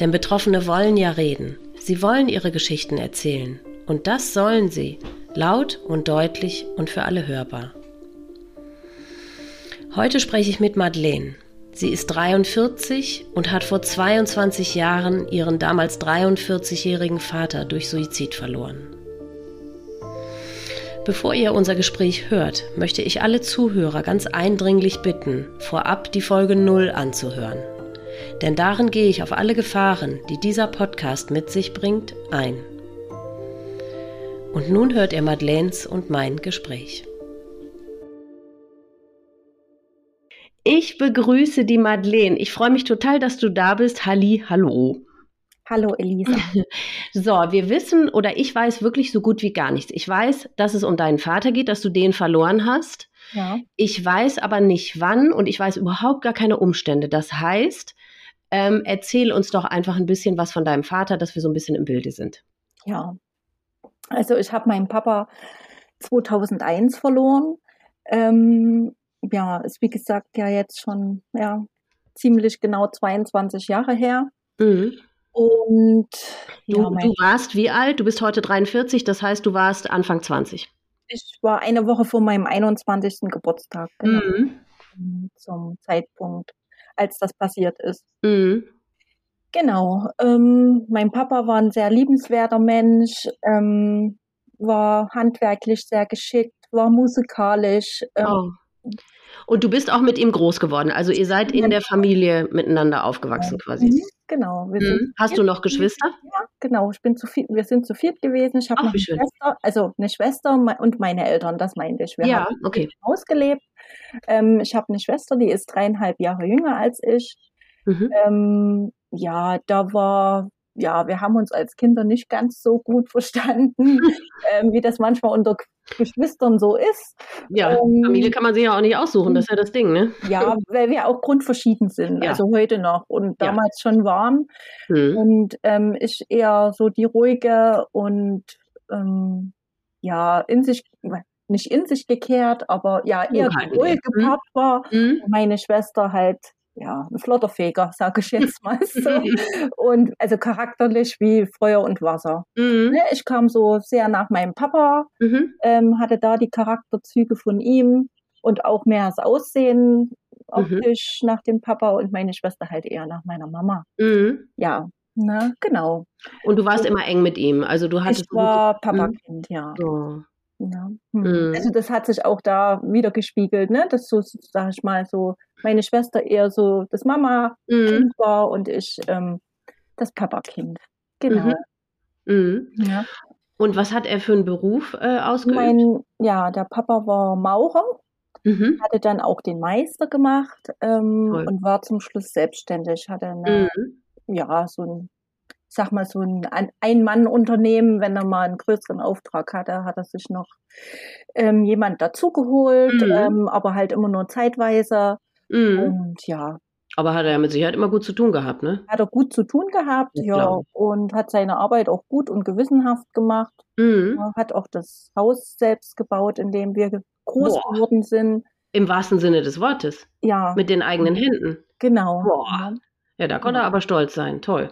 Denn Betroffene wollen ja reden. Sie wollen ihre Geschichten erzählen. Und das sollen sie. Laut und deutlich und für alle hörbar. Heute spreche ich mit Madeleine. Sie ist 43 und hat vor 22 Jahren ihren damals 43-jährigen Vater durch Suizid verloren. Bevor ihr unser Gespräch hört, möchte ich alle Zuhörer ganz eindringlich bitten, vorab die Folge 0 anzuhören. Denn darin gehe ich auf alle Gefahren, die dieser Podcast mit sich bringt, ein. Und nun hört ihr Madeleines und mein Gespräch. Ich begrüße die Madeleine. Ich freue mich total, dass du da bist. Halli, hallo. Hallo Elisa. So, wir wissen oder ich weiß wirklich so gut wie gar nichts. Ich weiß, dass es um deinen Vater geht, dass du den verloren hast. Ja. Ich weiß aber nicht wann und ich weiß überhaupt gar keine Umstände. Das heißt, ähm, erzähl uns doch einfach ein bisschen was von deinem Vater, dass wir so ein bisschen im Bilde sind. Ja. Also ich habe meinen Papa 2001 verloren. Ähm, ja, ist wie gesagt ja jetzt schon ja ziemlich genau 22 Jahre her. Mhm. Und Du, ja, du warst wie alt? Du bist heute 43, das heißt, du warst Anfang 20. ich war eine Woche vor meinem 21. Geburtstag, genau, Mhm. zum Zeitpunkt, als das passiert ist. Mhm. Genau. Ähm, mein Papa war ein sehr liebenswerter Mensch, ähm, war handwerklich sehr geschickt, war musikalisch. Ähm, Oh. Und du bist auch mit ihm groß geworden. Also ihr seid in der Familie miteinander aufgewachsen quasi. mhm, genau. Wir sind Mhm. Hast du noch Geschwister? Ja, genau. Ich bin zu viel, wir sind zu viert gewesen. Ich habe eine schön. Schwester, also eine Schwester und meine Eltern, das meinte ich. Wir Ja, haben okay. im Haus gelebt. Ähm, ich habe eine Schwester, die ist dreieinhalb Jahre jünger als ich. Mhm. Ähm, ja, da war, ja, wir haben uns als Kinder nicht ganz so gut verstanden, ähm, wie das manchmal unter Geschwistern so ist. Ja, ähm, Familie kann man sich ja auch nicht aussuchen, das ist ja das Ding, ne? Ja, weil wir auch grundverschieden sind, Ja. also heute noch und Ja. damals schon waren. Mhm. Und ähm, ich eher so die ruhige und ähm, ja, in sich, nicht in sich gekehrt, aber ja, eher die Zurückhaltend, ruhige ja. Mhm. Part war. Mhm. Meine Schwester halt, ja, ein Flotterfeger, sage ich jetzt mal so. und also charakterlich wie Feuer und Wasser. Mhm. Ne, Ich kam so sehr nach meinem Papa, Mhm. ähm, hatte da die Charakterzüge von ihm und auch mehr das Aussehen optisch nach dem Papa und meine Schwester halt eher nach meiner Mama. Mhm. Ja, ne, genau. Und du warst immer eng mit ihm. Also du Ich hattest war Papakind, ja. Oh. Ja. Hm. Mhm. Also das hat sich auch da wieder gespiegelt, ne? Dass so, sag ich mal, so meine Schwester eher so das Mama-Kind Mhm. war und ich ähm, das Papakind. Genau. Mhm. Ja. Und was hat er für einen Beruf äh, ausgeübt? Mein, ja, der Papa war Maurer, mhm. hatte dann auch den Meister gemacht ähm, und war zum Schluss selbstständig, hatte eine, Mhm. ja, so ein, sag mal, so ein Ein- Ein-Mann-Unternehmen, wenn er mal einen größeren Auftrag hatte, hat er sich noch ähm, jemand dazugeholt, Mhm. ähm, aber halt immer nur zeitweise. Mhm. Und ja, Aber hat er ja mit Sicherheit immer gut zu tun gehabt, ne? hat er gut zu tun gehabt, Das ja, glaub und hat seine Arbeit auch gut und gewissenhaft gemacht. Mhm. Ja, hat auch das Haus selbst gebaut, in dem wir groß Boah. geworden sind. Im wahrsten Sinne des Wortes. Ja, Mit den eigenen Händen. genau. Boah. Ja, da konnte er aber stolz sein. Toll.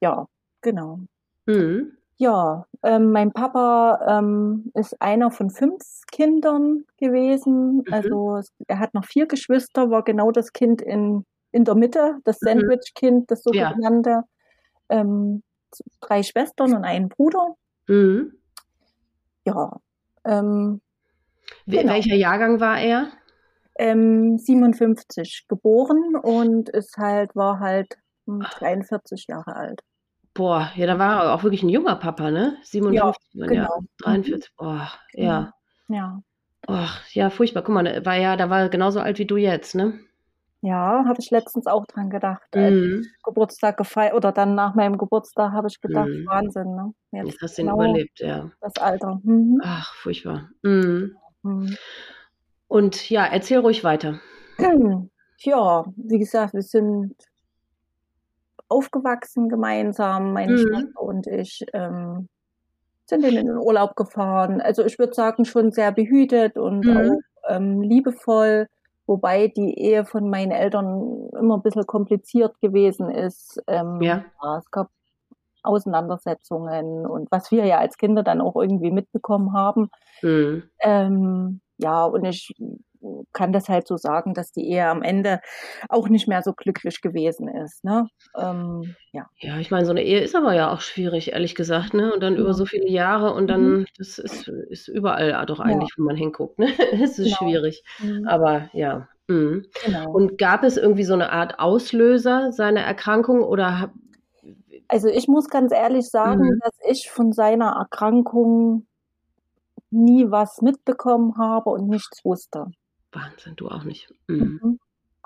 Ja, genau. Mhm. Ja, ähm, mein Papa ähm, ist einer von fünf Kindern gewesen. Mhm. Also er hat noch vier Geschwister, war genau das Kind in, in der Mitte, das Mhm. Sandwich-Kind, das Ja. sogenannte. Ähm, z- drei Schwestern und einen Bruder. Mhm. Ja, ähm, Genau. Welcher Jahrgang war er? ähm, 57 geboren und ist halt, war halt hm, 43 Jahre alt. Boah, ja, da war er auch wirklich ein junger Papa, ne? 57, ja, genau. 43. Boah, ja. Ja, Och, ja, furchtbar. Guck mal, da war ja, da war er genauso alt wie du jetzt, ne? Ja, habe ich letztens auch dran gedacht. Mhm. Geburtstag gefeiert oder dann nach meinem Geburtstag habe ich gedacht, Mhm. Wahnsinn, ne? Jetzt Jetzt hast du ihn genau überlebt, ja. das Alter. Mhm. Ach, furchtbar. Mhm. Mhm. Und ja, erzähl ruhig weiter. Ja, wie gesagt, wir sind aufgewachsen gemeinsam, meine Mhm. Schwester und ich, ähm, sind in den Urlaub gefahren. Also ich würde sagen, schon sehr behütet und Mhm. auch ähm, liebevoll, wobei die Ehe von meinen Eltern immer ein bisschen kompliziert gewesen ist. Ähm, Ja. ja, es gab Auseinandersetzungen und was wir ja als Kinder dann auch irgendwie mitbekommen haben. Mhm. Ähm, ja, und ich kann das halt so sagen, dass die Ehe am Ende auch nicht mehr so glücklich gewesen ist. Ne? Ähm, ja. Ja, ich meine, so eine Ehe ist aber ja auch schwierig, ehrlich gesagt, ne? Und dann über Ja. so viele Jahre und Mhm. dann, das ist, ist überall doch Ja. eigentlich, wo man hinguckt, ne? Es ist Genau. schwierig. Mhm. Aber ja. Mhm. Genau. Und gab es irgendwie so eine Art Auslöser seiner Erkrankung oder Also ich muss ganz ehrlich sagen, Mhm. dass ich von seiner Erkrankung nie was mitbekommen habe und nichts wusste. Wahnsinn, du auch nicht. Mhm. Mhm.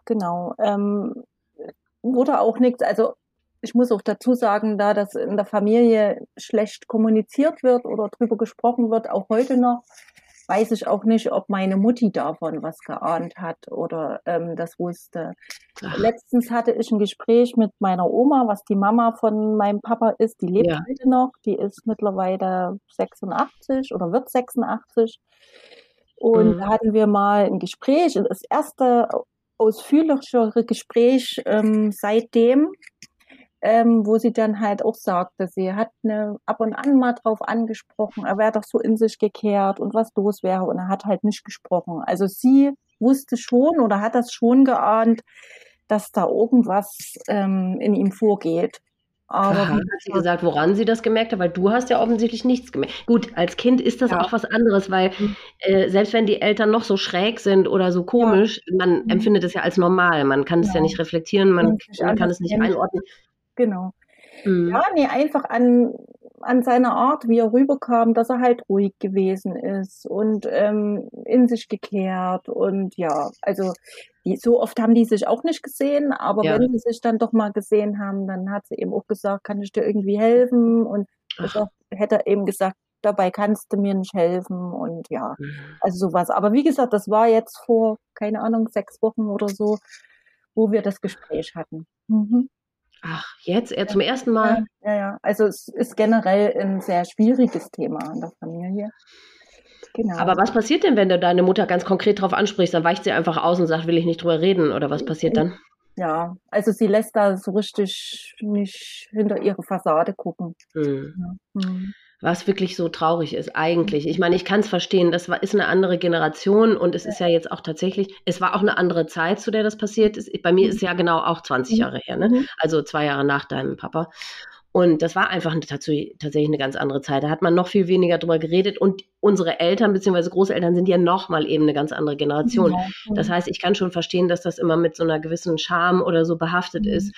Genau. Ähm, wurde auch nichts, also ich muss auch dazu sagen, da das in der Familie schlecht kommuniziert wird oder drüber gesprochen wird, auch heute noch, weiß ich auch nicht, ob meine Mutti davon was geahnt hat oder ähm, das wusste. Ach, Letztens hatte ich ein Gespräch mit meiner Oma, was die Mama von meinem Papa ist. Die lebt Ja. heute noch. Die ist mittlerweile 86 oder wird 86. Und Mhm. da hatten wir mal ein Gespräch, das erste ausführlichere Gespräch ähm, seitdem, ähm, wo sie dann halt auch sagte, sie hat ne, ab und an mal drauf angesprochen, er wäre doch so in sich gekehrt und was los wäre und er hat halt nicht gesprochen. Also sie wusste schon oder hat das schon geahnt, dass da irgendwas ähm, in ihm vorgeht. Aber hat sie gesagt, woran sie das gemerkt hat? Weil du hast ja offensichtlich nichts gemerkt. Gut, als Kind ist das Ja. auch was anderes, weil Mhm. äh, selbst wenn die Eltern noch so schräg sind oder so komisch, man Mhm. empfindet es ja als normal. Man kann es ja Genau. nicht reflektieren, man, Man man kann es nicht einordnen. genau. Mhm. Ja, nee, einfach an, an seiner Art, wie er rüberkam, dass er halt ruhig gewesen ist und ähm, in sich gekehrt und ja, also die, so oft haben die sich auch nicht gesehen, aber Ja. wenn sie sich dann doch mal gesehen haben, dann hat sie eben auch gesagt, kann ich dir irgendwie helfen und gesagt, hätte er eben gesagt, dabei kannst du mir nicht helfen und ja, Mhm. also sowas. Aber wie gesagt, das war jetzt vor, keine Ahnung, sechs Wochen oder so, wo wir das Gespräch hatten. Mhm. Ach, jetzt er zum ersten Mal. Ja, ja, ja. Also es ist generell ein sehr schwieriges Thema in der Familie. Genau. Aber was passiert denn, wenn du deine Mutter ganz konkret darauf ansprichst? Dann weicht sie einfach aus und sagt, will ich nicht drüber reden oder was passiert dann? ja, also sie lässt da so richtig nicht hinter ihre Fassade gucken. Hm. Ja. Mhm. Was wirklich so traurig ist, eigentlich. Ich meine, ich kann es verstehen, das war, ist eine andere Generation und es ist ja jetzt auch tatsächlich, es war auch eine andere Zeit, zu der das passiert ist. Bei mir ist es ja genau auch 20 Mhm. Jahre her, ne? Mhm. also zwei Jahre nach deinem Papa. Und das war einfach eine, tatsächlich eine ganz andere Zeit. Da hat man noch viel weniger drüber geredet und unsere Eltern bzw. Großeltern sind ja noch mal eben eine ganz andere Generation. Das heißt, ich kann schon verstehen, dass das immer mit so einer gewissen Scham oder so behaftet ist.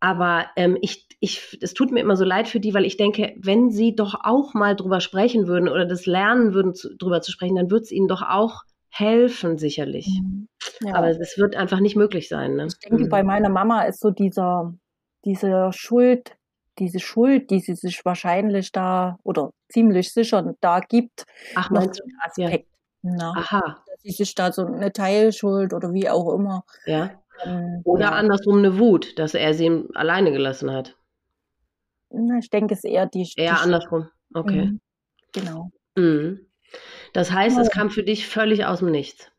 Aber ähm, ich, ich, es tut mir immer so leid für die, weil ich denke, wenn sie doch auch mal drüber sprechen würden oder das lernen würden, zu, drüber zu sprechen, dann wird es ihnen doch auch helfen, sicherlich. Mhm. Ja. Aber es wird einfach nicht möglich sein. Ne? ich denke, Mhm. bei meiner Mama ist so dieser, diese Schuld, diese Schuld, die sie sich wahrscheinlich da oder ziemlich sicher da gibt, Ach, noch so ein Aspekt. Na, Aha, dass sie sich da so eine Teilschuld oder wie auch immer. ja. Ähm, Oder ja. andersrum eine Wut, dass er sie alleine gelassen hat. Na, ich denke, es ist eher die. Eher die andersrum. Okay. Mhm. Genau. Mhm. Das heißt, es Ja. kam für dich völlig aus dem Nichts.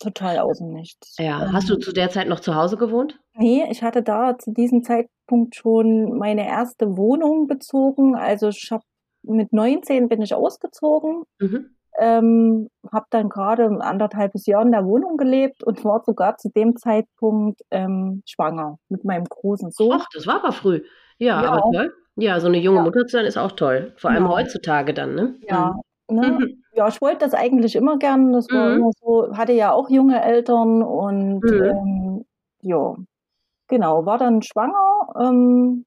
Total aus dem Nichts. Ja. Ähm, Hast du zu der Zeit noch zu Hause gewohnt? Nee, ich hatte da zu diesem Zeitpunkt schon meine erste Wohnung bezogen. Also ich habe mit 19 bin ich ausgezogen, Mhm. Ähm, habe dann gerade ein anderthalbes Jahr in der Wohnung gelebt und war sogar zu dem Zeitpunkt ähm, schwanger mit meinem großen Sohn. Ach, das war aber früh. Ja, Ja. aber toll. Ja, so eine junge Ja. Mutter zu sein ist auch toll. Vor allem Ja. heutzutage dann, ne? Ja, Mhm. ne? Mhm. ja, ich wollte das eigentlich immer gern. Das war Mhm. immer so, hatte ja auch junge Eltern und Mhm. ähm, ja, genau, war dann schwanger. Ähm,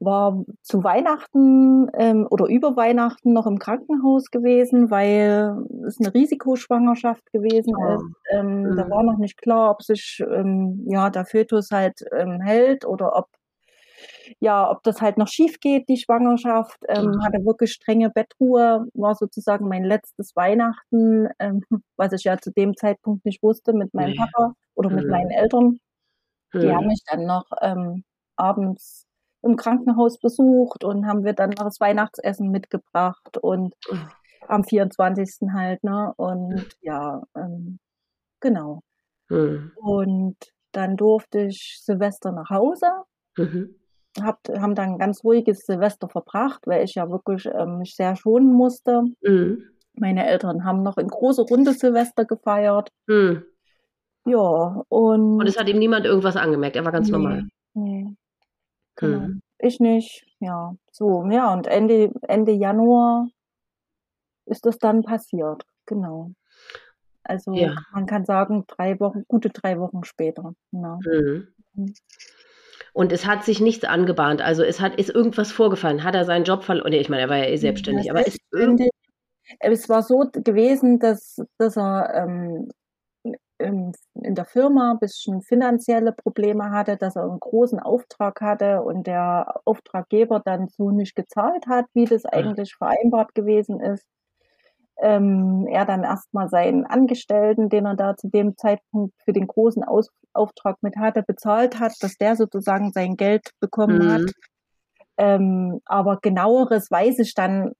war zu Weihnachten ähm, oder über Weihnachten noch im Krankenhaus gewesen, weil es eine Risikoschwangerschaft gewesen oh. ist. Ähm, mhm. Da war noch nicht klar, ob sich ähm, ja der Fötus halt ähm, hält oder ob ja, ob das halt noch schief geht, die Schwangerschaft, ähm, mhm. hatte wirklich strenge Bettruhe, war sozusagen mein letztes Weihnachten, ähm, was ich ja zu dem Zeitpunkt nicht wusste mit meinem nee. Papa oder mit mhm. meinen Eltern. Die mhm. haben mich dann noch ähm, abends im Krankenhaus besucht und haben wir dann noch das Weihnachtsessen mitgebracht und am 24. halt, ne? Und ja, ähm, genau. Mhm. Und dann durfte ich Silvester nach Hause. Mhm. Hab, haben dann ein ganz ruhiges Silvester verbracht, weil ich ja wirklich ähm, mich sehr schonen musste. Mhm. Meine Eltern haben noch in große Runde Silvester gefeiert. Mhm. Ja, und. Und es hat ihm niemand irgendwas angemerkt, er war ganz nee, normal. Nee. Genau. Hm. Ich nicht, ja. So, ja, und Ende, Ende Januar ist das dann passiert, genau. Also ja. man kann sagen, drei Wochen, gute drei Wochen später. Ja. Mhm. mhm. Und es hat sich nichts angebahnt. Also es hat, ist irgendwas vorgefallen. Hat er seinen Job verloren? Nee, ich meine, er war ja eh selbstständig, aber ist es war so gewesen, dass, dass er ähm, in, in der Firma ein bisschen finanzielle Probleme hatte, dass er einen großen Auftrag hatte und der Auftraggeber dann so nicht gezahlt hat, wie das eigentlich vereinbart gewesen ist. Ähm, er dann erstmal seinen Angestellten, den er da zu dem Zeitpunkt für den großen Aus Auftrag mit hatte, bezahlt hat, dass der sozusagen sein Geld bekommen mhm. hat. Ähm, aber genaueres weiß ich dann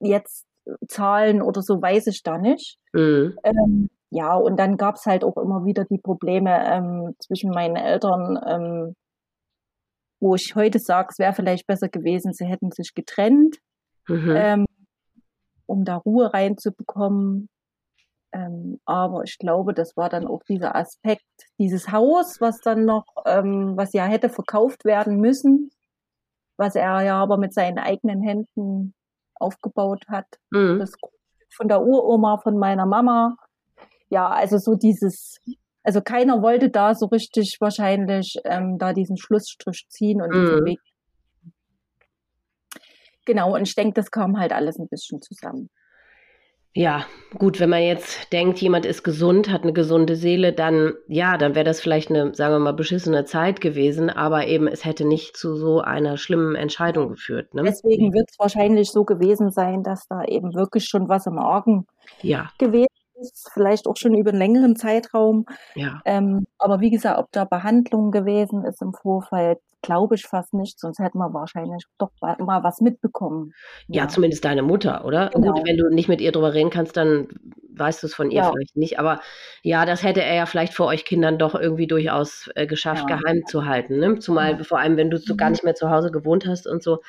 jetzt Zahlen oder so weiß ich da nicht. Mhm. Ähm, ja, und dann gab es halt auch immer wieder die Probleme ähm, zwischen meinen Eltern, ähm, wo ich heute sage, es wäre vielleicht besser gewesen, sie hätten sich getrennt, mhm. ähm, um da Ruhe reinzubekommen. Ähm, aber ich glaube, das war dann auch dieser Aspekt, dieses Haus, was dann noch, ähm, was ja hätte verkauft werden müssen, was er ja aber mit seinen eigenen Händen aufgebaut hat. Mhm. Das von der Uroma von meiner Mama ja, also so dieses, also keiner wollte da so richtig wahrscheinlich ähm, da diesen Schlussstrich ziehen und diesen mhm. Weg. Genau, und ich denke, das kam halt alles ein bisschen zusammen. Ja, gut, wenn man jetzt denkt, jemand ist gesund, hat eine gesunde Seele, dann ja, dann wäre das vielleicht eine, sagen wir mal, beschissene Zeit gewesen, aber eben es hätte nicht zu so einer schlimmen Entscheidung geführt. Ne? Deswegen wird es wahrscheinlich so gewesen sein, dass da eben wirklich schon was im Argen ja. gewesen ist, vielleicht auch schon über einen längeren Zeitraum. Ja. Ähm, aber wie gesagt, ob da Behandlung gewesen ist im Vorfeld, glaube ich fast nicht, sonst hätten wir wahrscheinlich doch mal was mitbekommen. Ja, ja zumindest deine Mutter, oder? Genau. Gut, wenn du nicht mit ihr drüber reden kannst, dann weißt du es von ihr ja. vielleicht nicht. Aber ja, das hätte er ja vielleicht vor euch Kindern doch irgendwie durchaus äh, geschafft, ja. geheim zu halten. Ne? Zumal vor allem, wenn du so gar mhm. nicht mehr zu Hause gewohnt hast und so.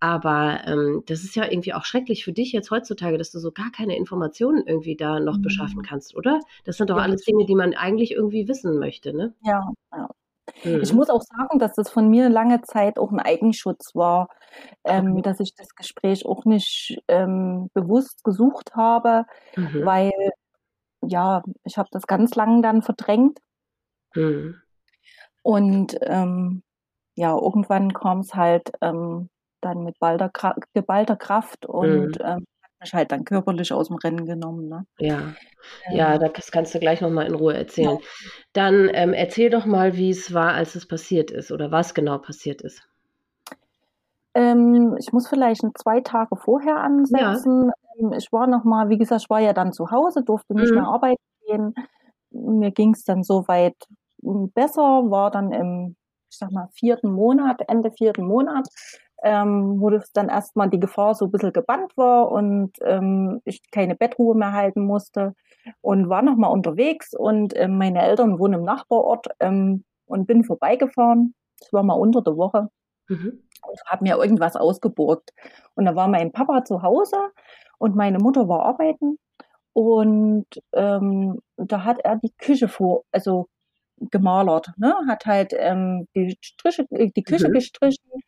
Aber ähm, das ist ja irgendwie auch schrecklich für dich jetzt heutzutage, dass du so gar keine Informationen irgendwie da noch mhm. beschaffen kannst, oder? Das sind doch ja, alles Dinge, die man eigentlich irgendwie wissen möchte, ne? Ja, ja. Mhm. Ich muss auch sagen, dass das von mir lange Zeit auch ein Eigenschutz war, ähm, okay. dass ich das Gespräch auch nicht ähm, bewusst gesucht habe, mhm. weil ja, ich habe das ganz lange dann verdrängt. Mhm. Und ähm, ja, irgendwann kam es halt ähm, dann mit balder, geballter Kraft und mhm. ähm, mich halt dann körperlich aus dem Rennen genommen. Ne? Ja. Ähm, ja, das kannst du gleich nochmal in Ruhe erzählen. Ja. Dann ähm, erzähl doch mal, wie es war, als es passiert ist oder was genau passiert ist. Ähm, ich muss vielleicht zwei Tage vorher ansetzen. Ja. Ähm, ich war nochmal, wie gesagt, ich war ja dann zu Hause, durfte nicht mhm. mehr arbeiten gehen. Mir ging es dann soweit hm, besser, war dann im, ich sag mal, vierten Monat, Ende vierten Monat, ähm, wo das dann erstmal die Gefahr so ein bisschen gebannt war und ähm, ich keine Bettruhe mehr halten musste und war nochmal unterwegs und ähm, meine Eltern wohnen im Nachbarort ähm, und bin vorbeigefahren. Das war mal unter der Woche. Mhm. Und habe mir irgendwas ausgeborgt. Und da war mein Papa zu Hause und meine Mutter war arbeiten. Und ähm, da hat er die Küche vor, also gemalert, ne? hat halt ähm, die Striche, die Küche mhm. gestrichen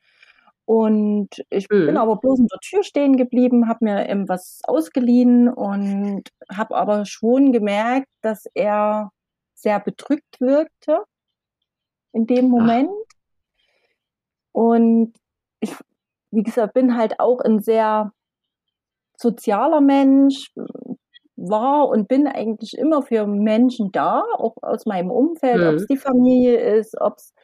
und ich mhm. bin aber bloß in der Tür stehen geblieben, habe mir eben was ausgeliehen und habe aber schon gemerkt, dass er sehr bedrückt wirkte in dem Moment. Ach. Und ich, wie gesagt, bin halt auch ein sehr sozialer Mensch, war und bin eigentlich immer für Menschen da, auch aus meinem Umfeld, mhm. ob es die Familie ist, ob es,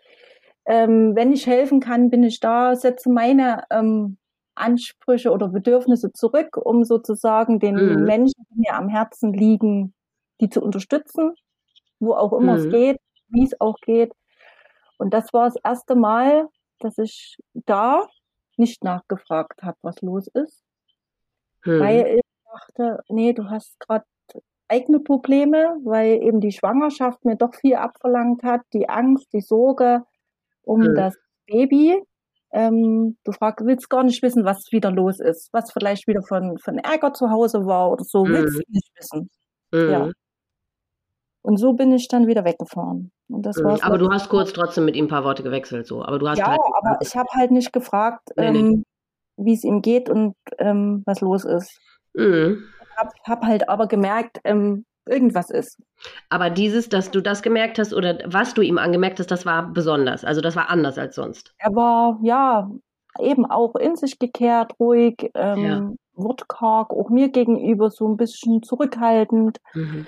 ähm, wenn ich helfen kann, bin ich da, setze meine ähm, Ansprüche oder Bedürfnisse zurück, um sozusagen den mhm. Menschen, die mir am Herzen liegen, die zu unterstützen, wo auch immer mhm. es geht, wie es auch geht. Und das war das erste Mal, dass ich da nicht nachgefragt habe, was los ist, mhm. weil ich dachte, nee, du hast gerade eigene Probleme, weil eben die Schwangerschaft mir doch viel abverlangt hat, die Angst, die Sorge um mhm. das Baby. Ähm, du fragst, willst gar nicht wissen, was wieder los ist, was vielleicht wieder von, von Ärger zu Hause war oder so, mhm. willst du nicht wissen. Mhm. Ja. Und so bin ich dann wieder weggefahren. Mhm. aber du hast kurz trotzdem mit ihm ein paar Worte gewechselt, so. Aber du hast ja, halt aber ich habe halt nicht gefragt, nee, ähm, nee. wie es ihm geht und ähm, was los ist. Mhm. Hab, hab halt aber gemerkt, ähm, irgendwas ist. Aber dieses, dass du das gemerkt hast oder was du ihm angemerkt hast, das war besonders. Also das war anders als sonst. Er war ja eben auch in sich gekehrt, ruhig, ähm, ja. wortkarg, auch mir gegenüber so ein bisschen zurückhaltend. Mhm.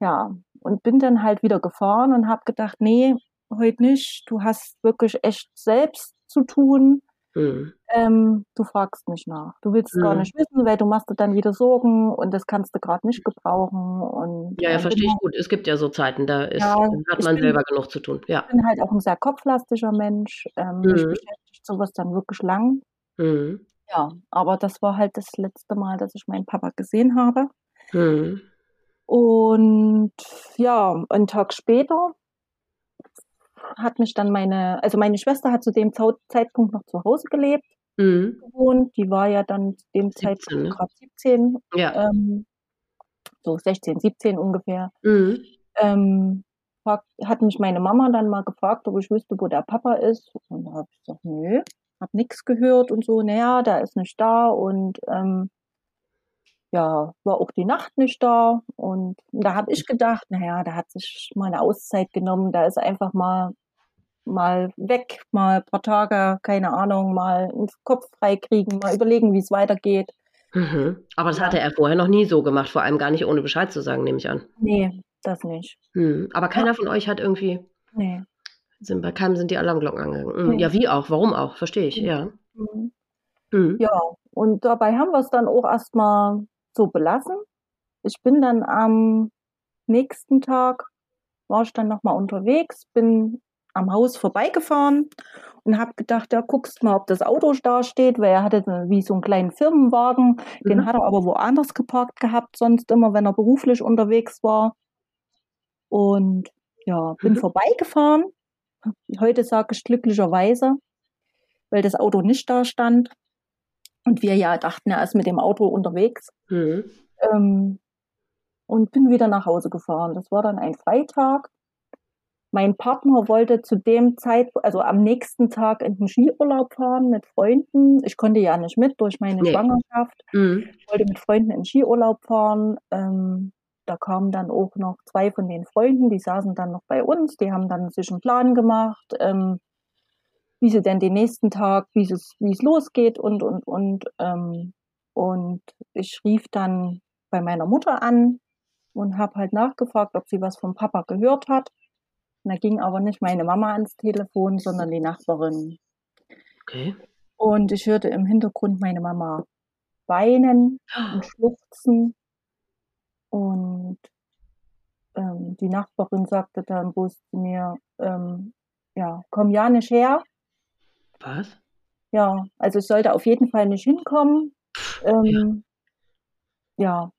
Ja, und bin dann halt wieder gefahren und habe gedacht, nee, heute nicht. Du hast wirklich echt selbst zu tun. Mhm. Ähm, du fragst nicht nach. Du willst es mhm. gar nicht wissen, weil du machst dir dann wieder Sorgen und das kannst du gerade nicht gebrauchen. Und, ja, ja, verstehe ich gut. Es gibt ja so Zeiten, da ist, ja, hat man bin, selber genug zu tun. Ja. Ich bin halt auch ein sehr kopflastiger Mensch. Ähm, mhm. Mich beschäftigt sowas dann wirklich lang. Mhm. Ja, aber das war halt das letzte Mal, dass ich meinen Papa gesehen habe. Mhm. Und ja, einen Tag später hat mich dann meine, also meine Schwester hat zu dem Zeitpunkt noch zu Hause gelebt, mhm. gewohnt. Die war ja dann zu dem 17, Zeitpunkt ne? gerade 17, ja. ähm, so 16, 17 ungefähr. Mhm. Ähm, hat mich meine Mama dann mal gefragt, ob ich wüsste, wo der Papa ist. Und da habe ich gesagt, nö, habe nichts gehört und so. Naja, der ist nicht da und ähm, ja, war auch die Nacht nicht da. Und da habe ich gedacht, naja, da hat sich mal eine Auszeit genommen, da ist einfach mal mal weg, mal ein paar Tage, keine Ahnung, mal einen Kopf frei kriegen, mal überlegen, wie es weitergeht. Mhm. Aber das hatte er vorher noch nie so gemacht, vor allem gar nicht ohne Bescheid zu sagen, nehme ich an. Nee, das nicht. Mhm. Aber keiner ja. von euch hat irgendwie. Nee. Sind, bei keinem sind die Alarmglocken angegangen. Mhm. Ja, wie auch, warum auch, verstehe ich, ja. Mhm. Mhm. Ja, und dabei haben wir es dann auch erstmal so belassen. Ich bin dann am nächsten Tag, war ich dann nochmal unterwegs, bin am Haus vorbeigefahren und habe gedacht, ja, guckst mal, ob das Auto da steht, weil er hatte wie so einen kleinen Firmenwagen, mhm. den hat er aber woanders geparkt gehabt, sonst immer, wenn er beruflich unterwegs war. Und ja, bin mhm. vorbeigefahren. Heute sage ich glücklicherweise, weil das Auto nicht da stand. Und wir ja dachten, er ist mit dem Auto unterwegs. Mhm. Ähm, und bin wieder nach Hause gefahren. Das war dann ein Freitag. Mein Partner wollte zu dem Zeitpunkt, also am nächsten Tag in den Skiurlaub fahren mit Freunden. Ich konnte ja nicht mit durch meine nee. Schwangerschaft. Mhm. Ich wollte mit Freunden in den Skiurlaub fahren. Ähm, da kamen dann auch noch zwei von den Freunden, die saßen dann noch bei uns. Die haben dann sich einen Plan gemacht. Ähm, wie sie denn den nächsten Tag, wie es, wie es losgeht und, und, und. Ähm, und ich rief dann bei meiner Mutter an und habe halt nachgefragt, ob sie was vom Papa gehört hat. Und da ging aber nicht meine Mama ans Telefon, sondern die Nachbarin. Okay. Und ich hörte im Hintergrund meine Mama weinen und schluchzen. Und ähm, die Nachbarin sagte dann bloß zu mir, ähm, ja, komm ja nicht her, was? Ja, also ich sollte auf jeden Fall nicht hinkommen. Ähm, ja.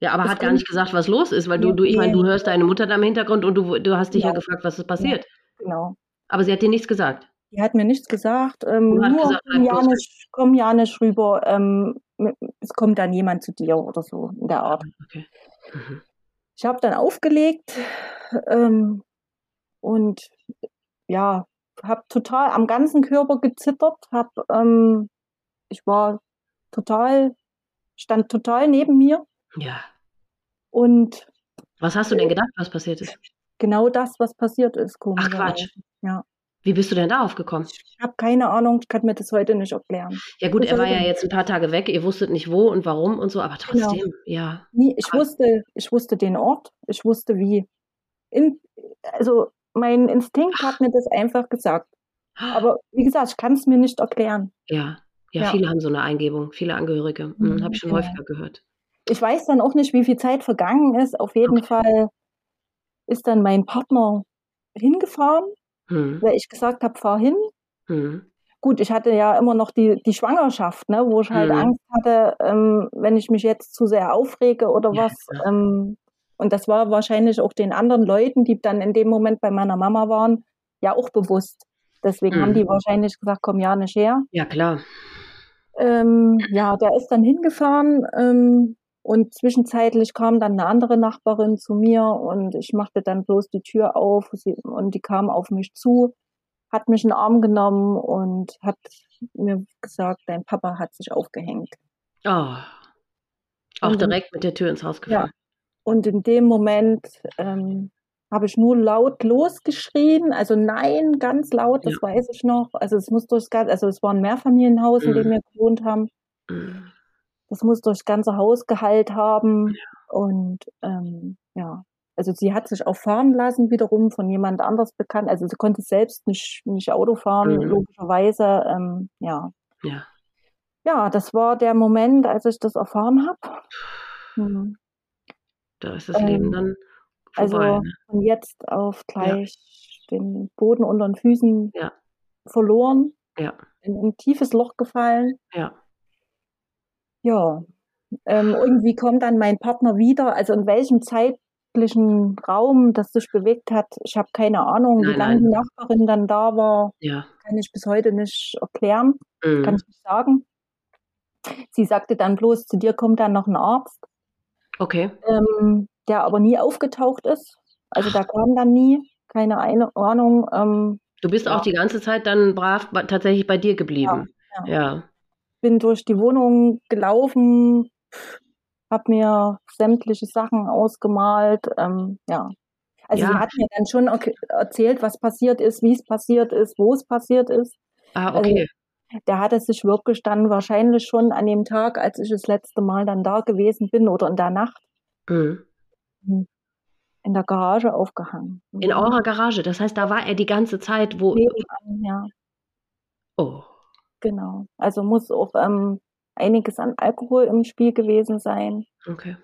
ja. aber das hat gar nicht gesagt, was los ist, weil du, du ich meine, du hörst deine Mutter da im Hintergrund und du, du hast dich ja, ja gefragt, was ist passiert. Ja, genau. Aber sie hat dir nichts gesagt. Die hat mir nichts gesagt. Ähm, nur gesagt, komm, ja nicht, komm ja nicht rüber. Ähm, es kommt dann jemand zu dir oder so in der Art. Okay. Mhm. Ich habe dann aufgelegt ähm, und ja, habe total am ganzen Körper gezittert, hab, ähm, ich war total, stand total neben mir. Ja. Und was hast du denn gedacht, was passiert ist? Genau das, was passiert ist. Ach Quatsch. Ja. Wie bist du denn darauf gekommen? Ich habe keine Ahnung, ich kann mir das heute nicht erklären. Ja gut, Das er war ja jetzt ein paar Tage weg, ihr wusstet nicht wo und warum und so, aber Genau. trotzdem, ja. Nie, ich Krass. wusste, ich wusste den Ort, ich wusste wie. In, also mein Instinkt hat mir das einfach gesagt. Aber wie gesagt, ich kann es mir nicht erklären. Ja, ja, Ja. viele haben so eine Eingebung, viele Angehörige. Mhm, Mhm, Habe ich schon häufiger gehört. Ich weiß dann auch nicht, wie viel Zeit vergangen ist. Auf jeden Okay. Fall ist dann mein Partner hingefahren, Mhm. weil ich gesagt habe, fahr hin. Mhm. Gut, ich hatte ja immer noch die, die Schwangerschaft, ne, wo ich halt Mhm. Angst hatte, ähm, wenn ich mich jetzt zu sehr aufrege oder Ja, was. Ähm, und das war wahrscheinlich auch den anderen Leuten, die dann in dem Moment bei meiner Mama waren, ja auch bewusst. Deswegen haben Mhm. die wahrscheinlich gesagt, komm ja nicht her. Ja, klar. Ähm, ja, der ist dann hingefahren ähm, und zwischenzeitlich kam dann eine andere Nachbarin zu mir und ich machte dann bloß die Tür auf sie, und die kam auf mich zu, hat mich in den Arm genommen und hat mir gesagt, dein Papa hat sich aufgehängt. Oh. Auch Und direkt mit der Tür ins Haus gefallen. Und in dem Moment ähm, habe ich nur laut losgeschrien, also nein, ganz laut, das Ja. weiß ich noch. Also es muss durchs ganze, also es war ein Mehrfamilienhaus, in dem Mhm. wir gewohnt haben. Mhm. Das muss durchs ganze Haus geheilt haben. Und ähm, ja, also sie hat sich auch fahren lassen, wiederum von jemand anders bekannt. Also sie konnte selbst nicht, nicht Auto fahren, Mhm. logischerweise. Ähm, ja. Ja. ja, das war der Moment, als ich das erfahren habe. Mhm. Da ist das Leben Ähm, dann Also vorbei. ne? von jetzt auf gleich den Boden unter den Füßen Ja. verloren, Ja, in ein tiefes Loch gefallen. ja. Ja, ähm, irgendwie kommt dann mein Partner wieder. Also in welchem zeitlichen Raum das sich bewegt hat, ich habe keine Ahnung. Wie Nein, lange nein. die Nachbarin dann da war, Ja. kann ich bis heute nicht erklären, kann Mhm. ich nicht sagen. Sie sagte dann bloß, zu dir kommt dann noch ein Arzt, Okay. ähm, der aber nie aufgetaucht ist. Also da kam dann nie, keine Eine- Ahnung. Ähm, Du bist Ja. auch die ganze Zeit dann brav tatsächlich bei dir geblieben. ja. Ja. bin durch die Wohnung gelaufen, habe mir sämtliche Sachen ausgemalt. Ähm, ja. Also sie Ja. hat mir dann schon erzählt, was passiert ist, wie es passiert ist, wo es passiert ist. Ah, Also okay. Der hat es sich wirklich dann wahrscheinlich schon an dem Tag, als ich das letzte Mal dann da gewesen bin oder in der Nacht Mhm. in der Garage aufgehangen. In eurer Garage. Das heißt, da war er die ganze Zeit, wo. Nebenan, ja, Oh. genau. Also muss auch ähm, einiges an Alkohol im Spiel gewesen sein. Okay.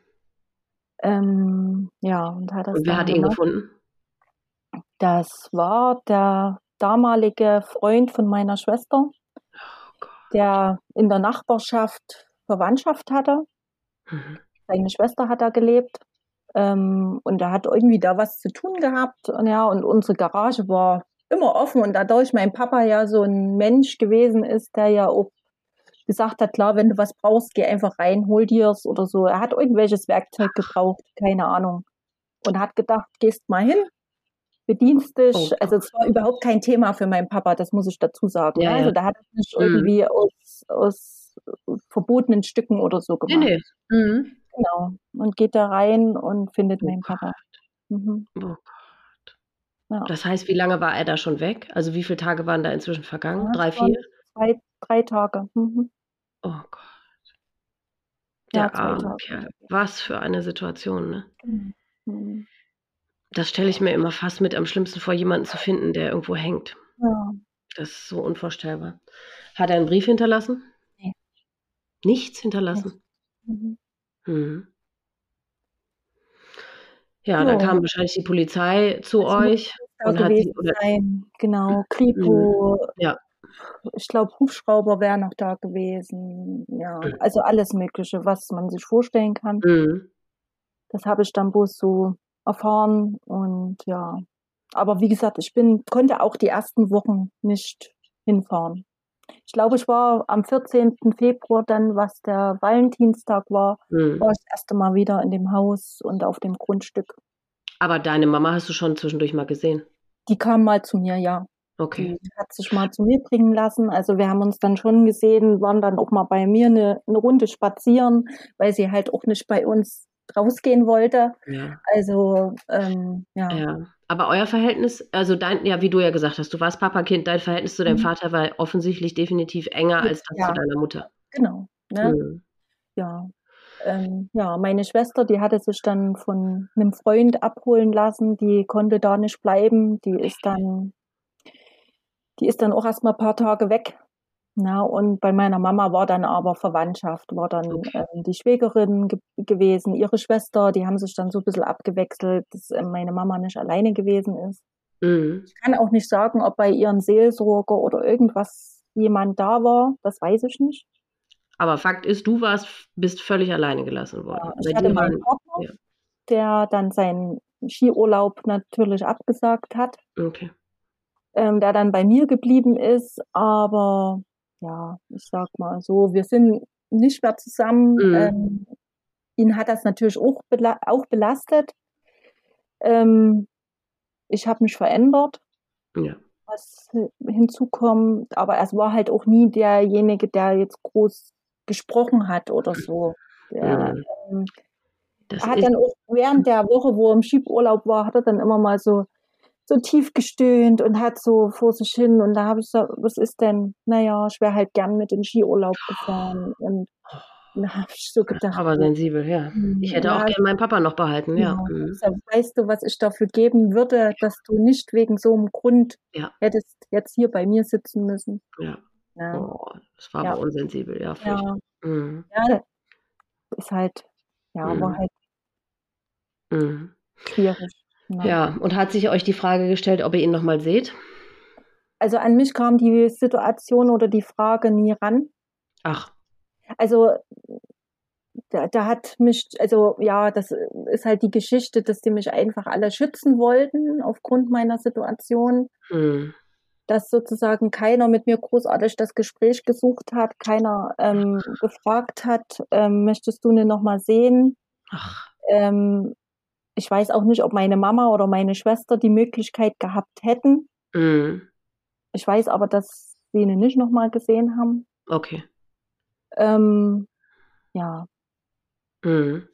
Ähm, ja, und hat das Und wer hat ihn gefunden? Das war der damalige Freund von meiner Schwester. Der in der Nachbarschaft Verwandtschaft hatte. Mhm. Seine Schwester hat da gelebt. Ähm, und er hat irgendwie da was zu tun gehabt. Und ja, und unsere Garage war immer offen. Und dadurch mein Papa ja so ein Mensch gewesen ist, der ja auch gesagt hat, klar, wenn du was brauchst, geh einfach rein, hol dir's oder so. Er hat irgendwelches Werkzeug gebraucht, keine Ahnung. Und hat gedacht, gehst mal hin, bedienst dich. Oh also es war überhaupt kein Thema für meinen Papa, das muss ich dazu sagen. Ja, ne? Also da hat er nicht Mhm. irgendwie aus, aus verbotenen Stücken oder so Nee, gemacht. nee. Mhm. Genau. Und geht da rein und findet Oh meinen Papa. Mhm. Oh Gott. Ja. Das heißt, wie lange war er da schon weg? Also wie viele Tage waren da inzwischen vergangen? Ja, Drei, vier? Zwei, drei Tage. Mhm. Oh Gott. Der arme. Kerl. Was für eine Situation, ne? Mhm. Das stelle ich mir immer fast mit am schlimmsten vor, jemanden zu finden, der irgendwo hängt. Ja. Das ist so unvorstellbar. Hat er einen Brief hinterlassen? Nee. Nichts hinterlassen? Mhm. Mhm. Ja, dann Ja. kam wahrscheinlich die Polizei zu muss euch und hat sie, oder, sein. Genau. Kripo. ja, Ich glaube, Hubschrauber wäre noch da gewesen. Ja, Mhm. also alles Mögliche, was man sich vorstellen kann. mhm. Das habe ich dann bloß so erfahren und ja. Aber wie gesagt, ich bin, konnte auch die ersten Wochen nicht hinfahren. Ich glaube, ich war am 14. Februar dann, was der Valentinstag war, Mhm. war ich das erste Mal wieder in dem Haus und auf dem Grundstück. Aber deine Mama hast du schon zwischendurch mal gesehen. Die kam mal zu mir, ja. Okay. Die hat sich mal zu mir bringen lassen. Also wir haben uns dann schon gesehen, waren dann auch mal bei mir eine, eine Runde spazieren, weil sie halt auch nicht bei uns rausgehen wollte. Ja. Also ähm, ja. Ja. Aber euer Verhältnis, also dein, ja, wie du ja gesagt hast, du warst Papa-Kind, dein Verhältnis zu deinem Mhm. Vater war offensichtlich definitiv enger als das Ja. zu deiner Mutter. Genau. Ne? Mhm. Ja. Ähm, ja, meine Schwester, die hatte sich dann von einem Freund abholen lassen, die konnte da nicht bleiben, die ist dann, die ist dann auch erst mal ein paar Tage weg. Na, und bei meiner Mama war dann aber Verwandtschaft, war dann Okay. ähm, die Schwägerin ge gewesen, ihre Schwester, die haben sich dann so ein bisschen abgewechselt, dass ähm, meine Mama nicht alleine gewesen ist. Mhm. Ich kann auch nicht sagen, ob bei ihren Seelsorger oder irgendwas jemand da war, das weiß ich nicht. Aber Fakt ist, du warst, bist völlig alleine gelassen worden. Ja, Bei ich hatte meinen Partner, ja. der dann seinen Skiurlaub natürlich abgesagt hat, okay. ähm, der dann bei mir geblieben ist. Aber ja, ich sag mal so, wir sind nicht mehr zusammen. Mhm. Ähm, ihn hat das natürlich auch, bela auch belastet. Ähm, ich habe mich verändert, Ja. was hinzukommt, aber es war halt auch nie derjenige, der jetzt groß gesprochen hat oder so. Der, Mhm. ähm, er hat dann auch während der Woche, wo er im Skiurlaub war, hat er dann immer mal so, so tief gestöhnt und hat so vor sich hin. Und da habe ich gesagt, was ist denn? Naja, ich wäre halt gern mit in den Skiurlaub gefahren. Und da habe ich so gedacht, aber so, sensibel, ja. hm, Ich hätte auch gern meinen Papa noch behalten, ja. ja, Mhm. ich sag, weißt du, was ich dafür geben würde, dass du nicht wegen so einem Grund Ja. hättest jetzt hier bei mir sitzen müssen. Ja. Ja, Oh, das war aber unsensibel, ja. ja, Mhm. ja ist halt, ja, war Mhm. halt Mhm. schwierig. Ja, und hat sich euch die Frage gestellt, ob ihr ihn nochmal seht? Also an mich kam die Situation oder die Frage nie ran. Ach, Also da, da hat mich, also ja, das ist halt die Geschichte, dass die mich einfach alle schützen wollten aufgrund meiner Situation, hm. dass sozusagen keiner mit mir großartig das Gespräch gesucht hat, keiner ähm, gefragt hat, ähm, möchtest du ihn nochmal sehen? Ach, Ähm, ich weiß auch nicht, ob meine Mama oder meine Schwester die Möglichkeit gehabt hätten. hm. Ich weiß aber, dass sie ihn nicht nochmal gesehen haben. okay. Ähm, ja, Hm.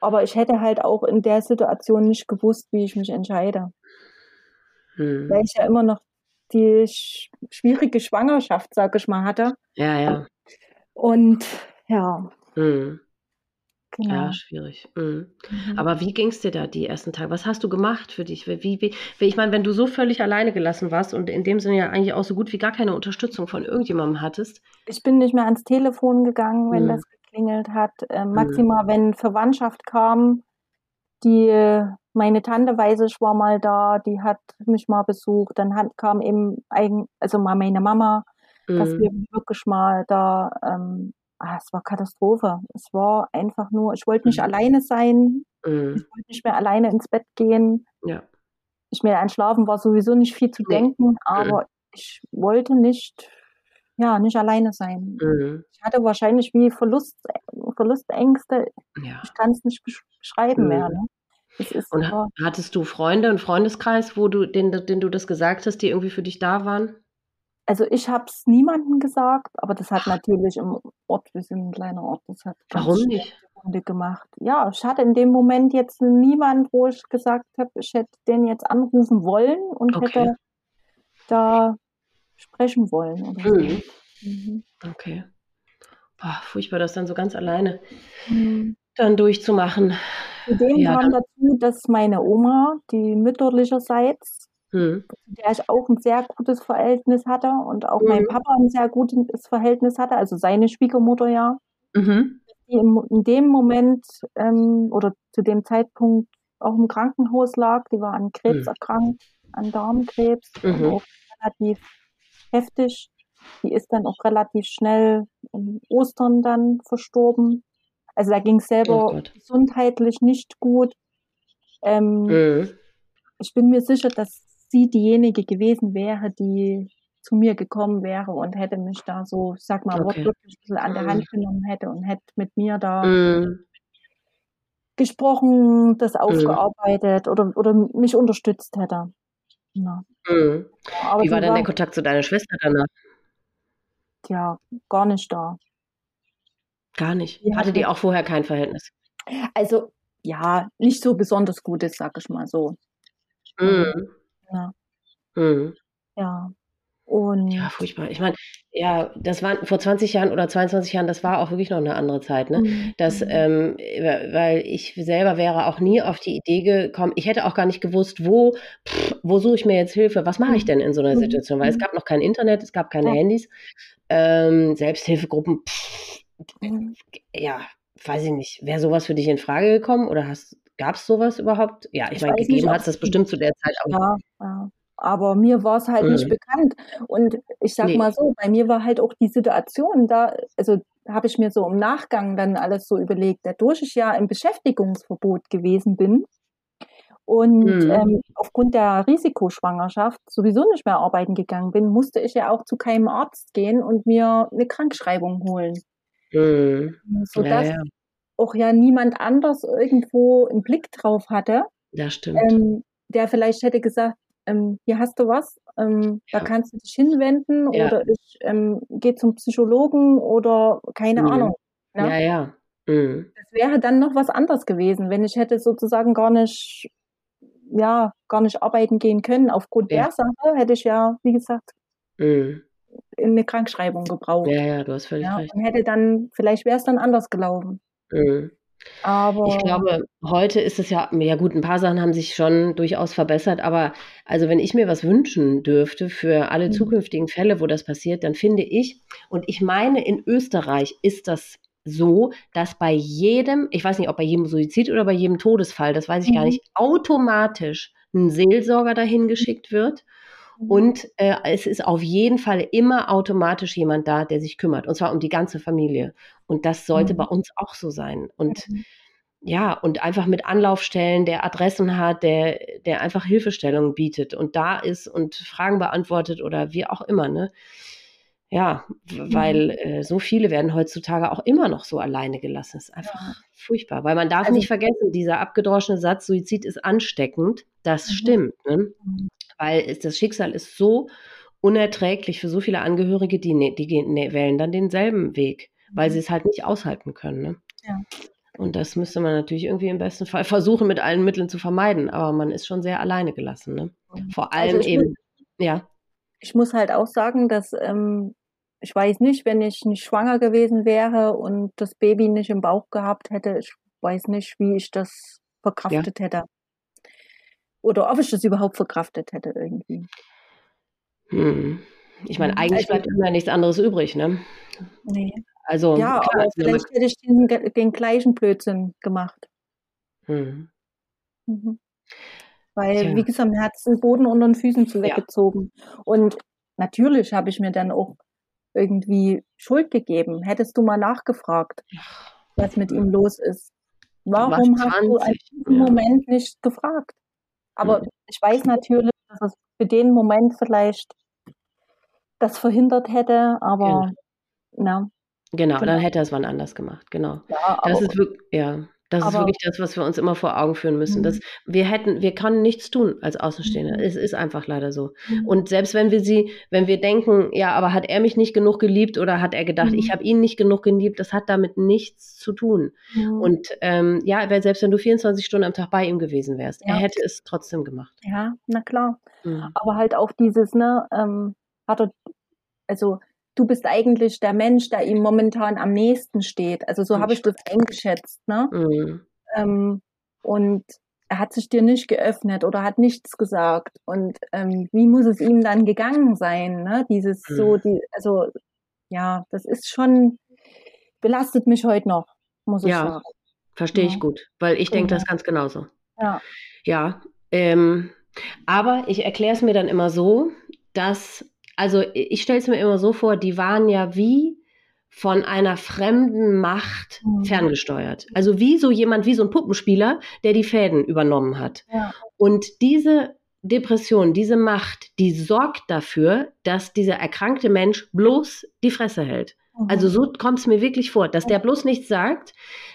aber ich hätte halt auch in der Situation nicht gewusst, wie ich mich entscheide, Hm. weil ich ja immer noch die sch schwierige Schwangerschaft, sag ich mal, hatte. Ja, ja. Und ja, Hm. genau. Ja, schwierig. Hm. Mhm. Aber wie ging es dir da die ersten Tage? Was hast du gemacht für dich? Wie, wie, wie, ich meine, wenn du so völlig alleine gelassen warst und in dem Sinne ja eigentlich auch so gut wie gar keine Unterstützung von irgendjemandem hattest. Ich bin nicht mehr ans Telefon gegangen, wenn Mhm. das geklingelt hat. Äh, maximal, wenn Verwandtschaft kam, die meine Tante weiß ich war mal da, die hat mich mal besucht. Dann hat, kam eben eigen, also mal meine Mama, dass Hm. wir wirklich mal da, ähm, ah, es war Katastrophe. Es war einfach nur, ich wollte nicht Mhm. alleine sein, ich Hm. wollte nicht mehr alleine ins Bett gehen. Ja. Ich meine, an Schlafen war sowieso nicht viel zu denken, aber ich wollte nicht, ja, nicht alleine sein. Hm. Ich hatte wahrscheinlich wie Verlust, Verlustängste, Ja. ich kann es nicht besch beschreiben Mhm. mehr. Ne? Es ist, Und hattest du Freunde, einen Freundeskreis, wo du, den, den du das gesagt hast, die irgendwie für dich da waren? Also ich habe es niemandem gesagt, aber das hat natürlich im Ort, wir sind ein kleiner Ort, das hat Warum nicht? Runde gemacht. Ja, ich hatte in dem Moment jetzt niemand, wo ich gesagt habe, ich hätte den jetzt anrufen wollen und Okay. hätte da sprechen wollen. Mhm. Mhm. Okay. Boah, furchtbar, das dann so ganz alleine Mhm. dann durchzumachen. Zudem Ja, kam dazu, dass meine Oma, die mütterlicherseits, Hm. der ich auch ein sehr gutes Verhältnis hatte und auch mein Mhm. Papa ein sehr gutes Verhältnis hatte, also seine Schwiegermutter ja, Mhm. die im, in dem Moment ähm, oder zu dem Zeitpunkt auch im Krankenhaus lag. Die war an Krebs Mhm. erkrankt, an Darmkrebs, Mhm. auch relativ heftig. Die ist dann auch relativ schnell im Ostern dann verstorben. Also da ging es Oh selber Gott. gesundheitlich nicht gut. Ähm, Mhm. ich bin mir sicher, dass sie diejenige gewesen wäre, die zu mir gekommen wäre und hätte mich da so, ich sag mal, Okay. wortwörtlich ein bisschen an der Mhm. Hand genommen hätte und hätte mit mir da Mhm. gesprochen, das aufgearbeitet oder, oder mich unterstützt hätte. Ja. Mhm. Aber Wie war denn der Kontakt zu deiner Schwester danach? ja gar nicht da. Gar nicht. Die Hatte hat die auch vorher kein Verhältnis? Also ja, nicht so besonders gutes, sag ich mal so. Mhm. Ja. Mhm. ja. Und ja, furchtbar. Ich meine, ja, das war vor 20 Jahren oder 22 Jahren, das war auch wirklich noch eine andere Zeit, ne? Mhm. Das, mhm. ähm, weil ich selber wäre auch nie auf die Idee gekommen, ich hätte auch gar nicht gewusst, wo, pff, wo suche ich mir jetzt Hilfe, was mache ich denn in so einer mhm. Situation? Weil es gab noch kein Internet, es gab keine ja. Handys, ähm, Selbsthilfegruppen, pff, ja, weiß ich nicht, wäre sowas für dich in Frage gekommen oder gab es sowas überhaupt? Ja, ich, ich meine, gegeben hat es das bestimmt zu der Zeit auch. Ja, ja. Aber mir war es halt mhm. nicht bekannt. Und ich sag nee. mal so, bei mir war halt auch die Situation da, also habe ich mir so im Nachgang dann alles so überlegt, dadurch ich ja im Beschäftigungsverbot gewesen bin und mhm. ähm, aufgrund der Risikoschwangerschaft sowieso nicht mehr arbeiten gegangen bin, musste ich ja auch zu keinem Arzt gehen und mir eine Krankschreibung holen. Mhm. Sodass ja, ja. auch ja niemand anders irgendwo einen Blick drauf hatte. Ja, stimmt. Ähm, der vielleicht hätte gesagt, ähm, hier hast du was, ähm, ja. da kannst du dich hinwenden oder ich ähm, gehe zum Psychologen oder keine mhm. Ahnung. Ne? Ja, ja. Mhm. Das wäre dann noch was anderes gewesen, wenn ich hätte sozusagen gar nicht, ja, gar nicht arbeiten gehen können. Aufgrund ja. der Sache hätte ich ja, wie gesagt, mhm. Eine Krankschreibung gebraucht. Ja, ja, du hast völlig recht. Und hätte dann, vielleicht wäre es dann anders gelaufen. Mhm. Aber ich glaube, heute ist es ja, ja gut, ein paar Sachen haben sich schon durchaus verbessert, aber also wenn ich mir was wünschen dürfte für alle mhm. zukünftigen Fälle, wo das passiert, dann finde ich, und ich meine, in Österreich ist das so, dass bei jedem, ich weiß nicht, ob bei jedem Suizid oder bei jedem Todesfall, das weiß ich mhm. gar nicht, automatisch ein Seelsorger dahin geschickt wird. Mhm. Und äh, es ist auf jeden Fall immer automatisch jemand da, der sich kümmert. Und zwar um die ganze Familie. Und das sollte mhm. bei uns auch so sein. Und mhm. ja, und einfach mit Anlaufstellen, der Adressen hat, der, der einfach Hilfestellungen bietet und da ist und Fragen beantwortet oder wie auch immer, ne? Ja, weil mhm. äh, so viele werden heutzutage auch immer noch so alleine gelassen. Das ist einfach ja. furchtbar. Weil man darf also, nicht vergessen, dieser abgedroschene Satz, Suizid ist ansteckend, das mhm. stimmt. Ne? Weil das Schicksal ist so unerträglich für so viele Angehörige, die, ne, die gehen, ne, wählen dann denselben Weg, weil mhm. sie es halt nicht aushalten können. Ne? Ja. Und das müsste man natürlich irgendwie im besten Fall versuchen, mit allen Mitteln zu vermeiden. Aber man ist schon sehr alleine gelassen. Ne? Mhm. Vor also allem also eben, muss, ja. Ich muss halt auch sagen, dass ähm, ich weiß nicht, wenn ich nicht schwanger gewesen wäre und das Baby nicht im Bauch gehabt hätte, ich weiß nicht, wie ich das verkraftet ja. hätte. Oder ob ich das überhaupt verkraftet hätte irgendwie. Hm. Ich meine, eigentlich also, bleibt immer nichts anderes übrig, ne? Nee. Also, ja, klar, aber also vielleicht hätte ich den, den, gleichen Blödsinn gemacht. Hm. Mhm. Weil, Tja. wie gesagt, mir hat es den Boden unter den Füßen zu weggezogen. Ja. Und natürlich habe ich mir dann auch irgendwie Schuld gegeben. Hättest du mal nachgefragt, was mit ihm los ist. Warum hast du in diesem ja. Moment nicht gefragt? Aber mhm. ich weiß natürlich, dass es für den Moment vielleicht das verhindert hätte, aber genau. na. Genau, dann hätte er es wann anders gemacht, genau. Ja, das ist wirklich, ja. Das aber, ist wirklich das, was wir uns immer vor Augen führen müssen. Dass mhm. wir hätten, wir können nichts tun als Außenstehender. Mhm. Es ist einfach leider so. Mhm. Und selbst wenn wir sie, wenn wir denken, ja, aber hat er mich nicht genug geliebt oder hat er gedacht, ich habe ihn nicht genug geliebt, das hat damit nichts zu tun. Und ähm, ja, selbst wenn du 24 Stunden am Tag bei ihm gewesen wärst, ja. er hätte es trotzdem gemacht. Ja, na klar. Aber halt auch dieses, ne, ähm, hat er, also du bist eigentlich der Mensch, der ihm momentan am nächsten steht. Also so habe ich das eingeschätzt. Ne? Mhm. Ähm, und er hat sich dir nicht geöffnet oder hat nichts gesagt. Und ähm, wie muss es ihm dann gegangen sein? Ne? Dieses mhm. so, die, also ja, das ist schon, belastet mich heute noch, muss ich ja, sagen. Verstehe ja. ich gut, weil ich denke das ganz genauso. Ja. Ja. Ähm, aber ich erkläre es mir dann immer so, dass also ich stelle es mir immer so vor, die waren ja wie von einer fremden Macht mhm. ferngesteuert. Also wie so jemand, wie so ein Puppenspieler, der die Fäden übernommen hat. Ja. Und diese Depression, diese Macht, die sorgt dafür, dass dieser erkrankte Mensch bloß die Fresse hält. Also mhm. so kommt es mir wirklich vor, dass der bloß nichts sagt,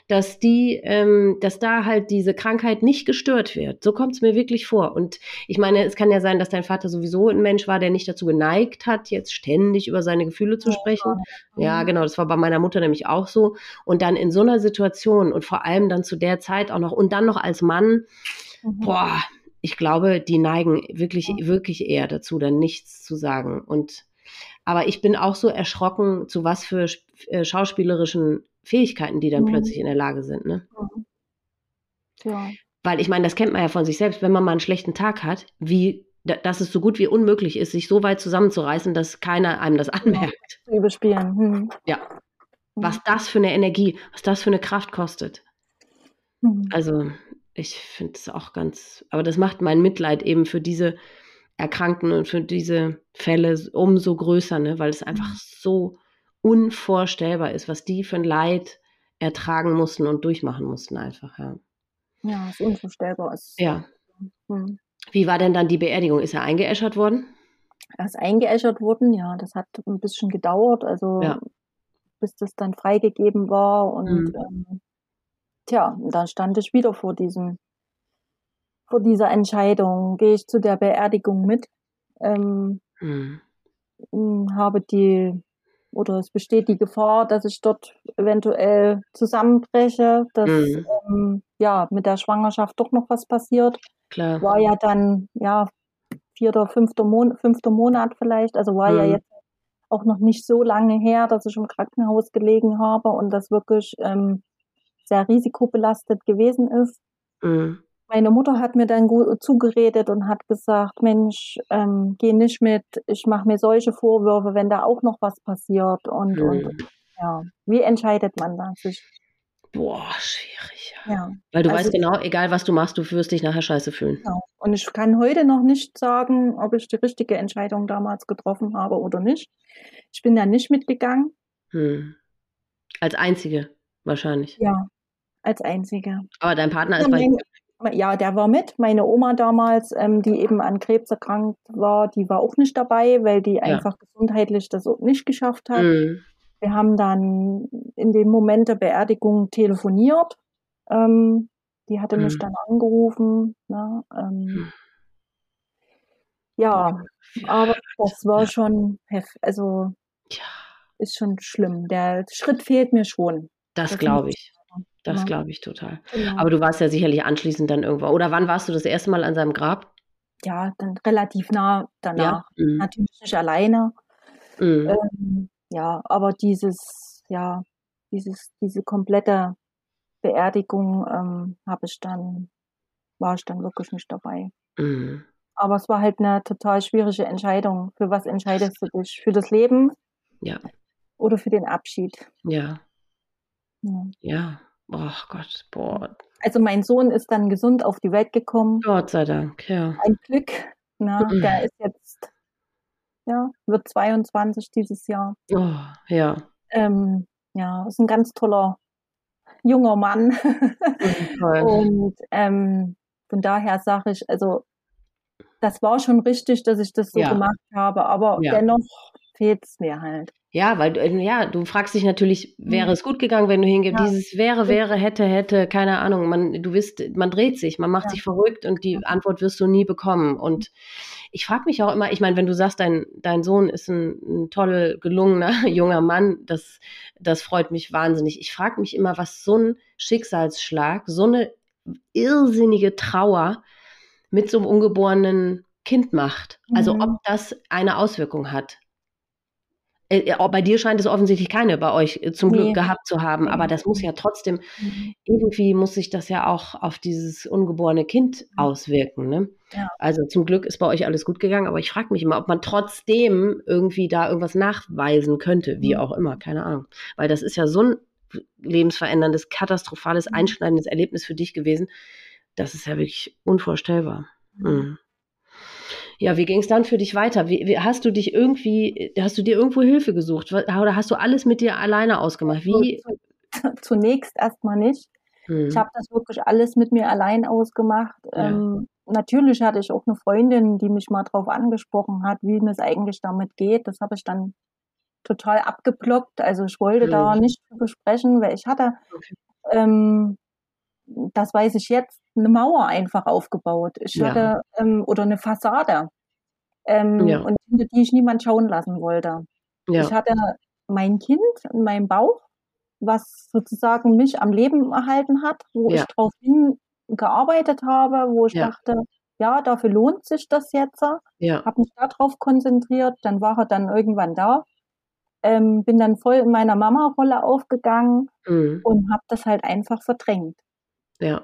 dass die, ähm, dass da halt diese Krankheit nicht gestört wird. So kommt es mir wirklich vor. Und ich meine, es kann ja sein, dass dein Vater sowieso ein Mensch war, der nicht dazu geneigt hat, jetzt ständig über seine Gefühle zu sprechen. Ja, genau, das war bei meiner Mutter nämlich auch so. Und dann in so einer Situation und vor allem dann zu der Zeit auch noch und dann noch als Mann, mhm. boah, ich glaube, die neigen wirklich, wirklich eher dazu, dann nichts zu sagen. Und aber ich bin auch so erschrocken, zu was für äh, schauspielerischen Fähigkeiten die dann mhm. plötzlich in der Lage sind. Ne? Mhm. Ja. Weil ich meine, das kennt man ja von sich selbst, wenn man mal einen schlechten Tag hat, wie dass es so gut wie unmöglich ist, sich so weit zusammenzureißen, dass keiner einem das anmerkt. Überspielen. Hm. Ja. Was das für eine Energie, was das für eine Kraft kostet. Hm. Also, ich finde es auch ganz, aber das macht mein Mitleid eben für diese Erkrankten und für diese Fälle umso größer, ne? weil es einfach hm. so unvorstellbar ist, was die für ein Leid ertragen mussten und durchmachen mussten einfach, ja. Ja, ist unvorstellbar. Ist, ja. Hm. Wie war denn dann die Beerdigung? Ist er eingeäschert worden? Er ist eingeäschert worden, ja. Das hat ein bisschen gedauert, also ja. bis das dann freigegeben war. Und mhm. ähm, tja, dann stand ich wieder vor diesem, vor dieser Entscheidung. Gehe ich zu der Beerdigung mit? Ähm, mhm. Habe die oder es besteht die Gefahr, dass ich dort eventuell zusammenbreche, dass mhm. ähm, ja mit der Schwangerschaft doch noch was passiert. Klar. War ja dann ja vierter, fünfter, Mon fünfter Monat vielleicht, also war mhm. ja jetzt auch noch nicht so lange her, dass ich im Krankenhaus gelegen habe und das wirklich ähm, sehr risikobelastet gewesen ist. Mhm. Meine Mutter hat mir dann gut zugeredet und hat gesagt, Mensch, ähm, geh nicht mit, ich mache mir solche Vorwürfe, wenn da auch noch was passiert. Und, mhm. und ja, wie entscheidet man da sich? Boah, schwierig. Ja. Weil du also, weißt genau, egal was du machst, du wirst dich nachher scheiße fühlen. Genau. Und ich kann heute noch nicht sagen, ob ich die richtige Entscheidung damals getroffen habe oder nicht. Ich bin da nicht mitgegangen. Hm. Als Einzige, wahrscheinlich. Ja, als Einzige. Aber dein Partner ist bei ja, der war mit. Meine Oma damals, ähm, die eben an Krebs erkrankt war, die war auch nicht dabei, weil die ja. einfach gesundheitlich das nicht geschafft hat. Mhm. Wir haben dann in dem Moment der Beerdigung telefoniert. Ähm, die hatte mhm. mich dann angerufen. Ne? Ähm, ja, aber das war schon, also ja. ist schon schlimm. Der Schritt fehlt mir schon. Das, das glaube ich. Das ja. glaube ich total. Genau. Aber du warst ja sicherlich anschließend dann irgendwo. Oder wann warst du das erste Mal an seinem Grab? Ja, dann relativ nah danach. Ja. Mhm. Natürlich nicht alleine. Mhm. Ähm, ja, aber dieses, ja, dieses, diese komplette Beerdigung ähm, habe ich dann, war ich dann wirklich nicht dabei. Mhm. Aber es war halt eine total schwierige Entscheidung. Für was entscheidest du dich? Für das Leben? Ja. Oder für den Abschied? Ja. Ja. ja. Oh Gott, boah. Also mein Sohn ist dann gesund auf die Welt gekommen. Gott sei Dank, ja. Ein Glück. Na, mhm. Der ist jetzt, ja, wird 22 dieses Jahr. Oh, ja. Ähm, ja, ist ein ganz toller junger Mann. Mhm, Und ähm, von daher sage ich, also das war schon richtig, dass ich das so ja. gemacht habe, aber ja. dennoch es mir halt. Ja, weil äh, ja, du fragst dich natürlich, wäre mhm. es gut gegangen, wenn du hingehst? Ja. Dieses wäre, wäre, hätte, hätte, keine Ahnung. Man, du wirst, man dreht sich, man macht ja. sich verrückt und die Antwort wirst du nie bekommen. Und ich frage mich auch immer, ich meine, wenn du sagst, dein, dein Sohn ist ein, ein toll gelungener junger Mann, das, das freut mich wahnsinnig. Ich frage mich immer, was so ein Schicksalsschlag, so eine irrsinnige Trauer mit so einem ungeborenen Kind macht. Also mhm. ob das eine Auswirkung hat. Äh, bei dir scheint es offensichtlich keine bei euch äh, zum Glück nee. gehabt zu haben, aber das muss ja trotzdem, mhm. irgendwie muss sich das ja auch auf dieses ungeborene Kind auswirken. Ne? Ja. Also zum Glück ist bei euch alles gut gegangen, aber ich frage mich immer, ob man trotzdem irgendwie da irgendwas nachweisen könnte, wie mhm. auch immer, keine Ahnung. Weil das ist ja so ein lebensveränderndes, katastrophales, mhm. einschneidendes Erlebnis für dich gewesen. Das ist ja wirklich unvorstellbar. Mhm. Ja, wie ging es dann für dich weiter? Wie, wie, hast du dich irgendwie, hast du dir irgendwo Hilfe gesucht oder hast du alles mit dir alleine ausgemacht? Wie? Zunächst erstmal nicht. Hm. Ich habe das wirklich alles mit mir allein ausgemacht. Ja. Ähm, natürlich hatte ich auch eine Freundin, die mich mal drauf angesprochen hat, wie es eigentlich damit geht. Das habe ich dann total abgeblockt. Also ich wollte hm. da nicht drüber sprechen, weil ich hatte, okay. ähm, das weiß ich jetzt, eine Mauer einfach aufgebaut. Ich ja. hatte, ähm, oder eine Fassade, ähm, ja. und hinter die ich niemand schauen lassen wollte. Ja. Ich hatte mein Kind in meinem Bauch, was sozusagen mich am Leben erhalten hat, wo ich drauf hingearbeitet habe, wo ich dachte, ja, dafür lohnt sich das jetzt. Ja. Habe mich darauf konzentriert, dann war er dann irgendwann da. Ähm, bin dann voll in meiner Mama-Rolle aufgegangen Mhm. und habe das halt einfach verdrängt. Ja.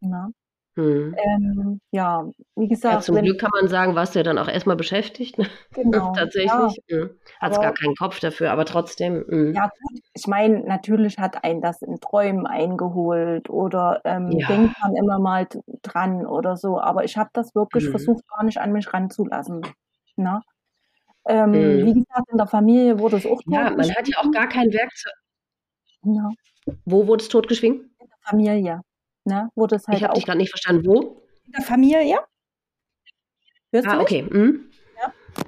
Ne? Mhm. Ähm, ja, wie Ja, gesagt, zum wenn, Glück kann man sagen, warst du ja dann auch erstmal beschäftigt. Ne? genau, ja, Tatsächlich. Mhm. Hattest aber gar keinen Kopf dafür, aber trotzdem. Mhm. ja gut, ich meine, natürlich hat einen das in Träumen eingeholt oder ähm, Ja. denkt man immer mal dran oder so, aber ich habe das wirklich Mhm. versucht, gar nicht an mich ranzulassen. Ne? Ähm, Mhm. wie gesagt, in der Familie wurde es auch Ja, man hat ja auch gar kein Werkzeug. Ja, Wo wurde es totgeschwiegen? in der Familie. Ne? Es Ich halt habe auch dich gerade nicht verstanden. Wo? in der Familie. Hörst Ah, okay. Mhm.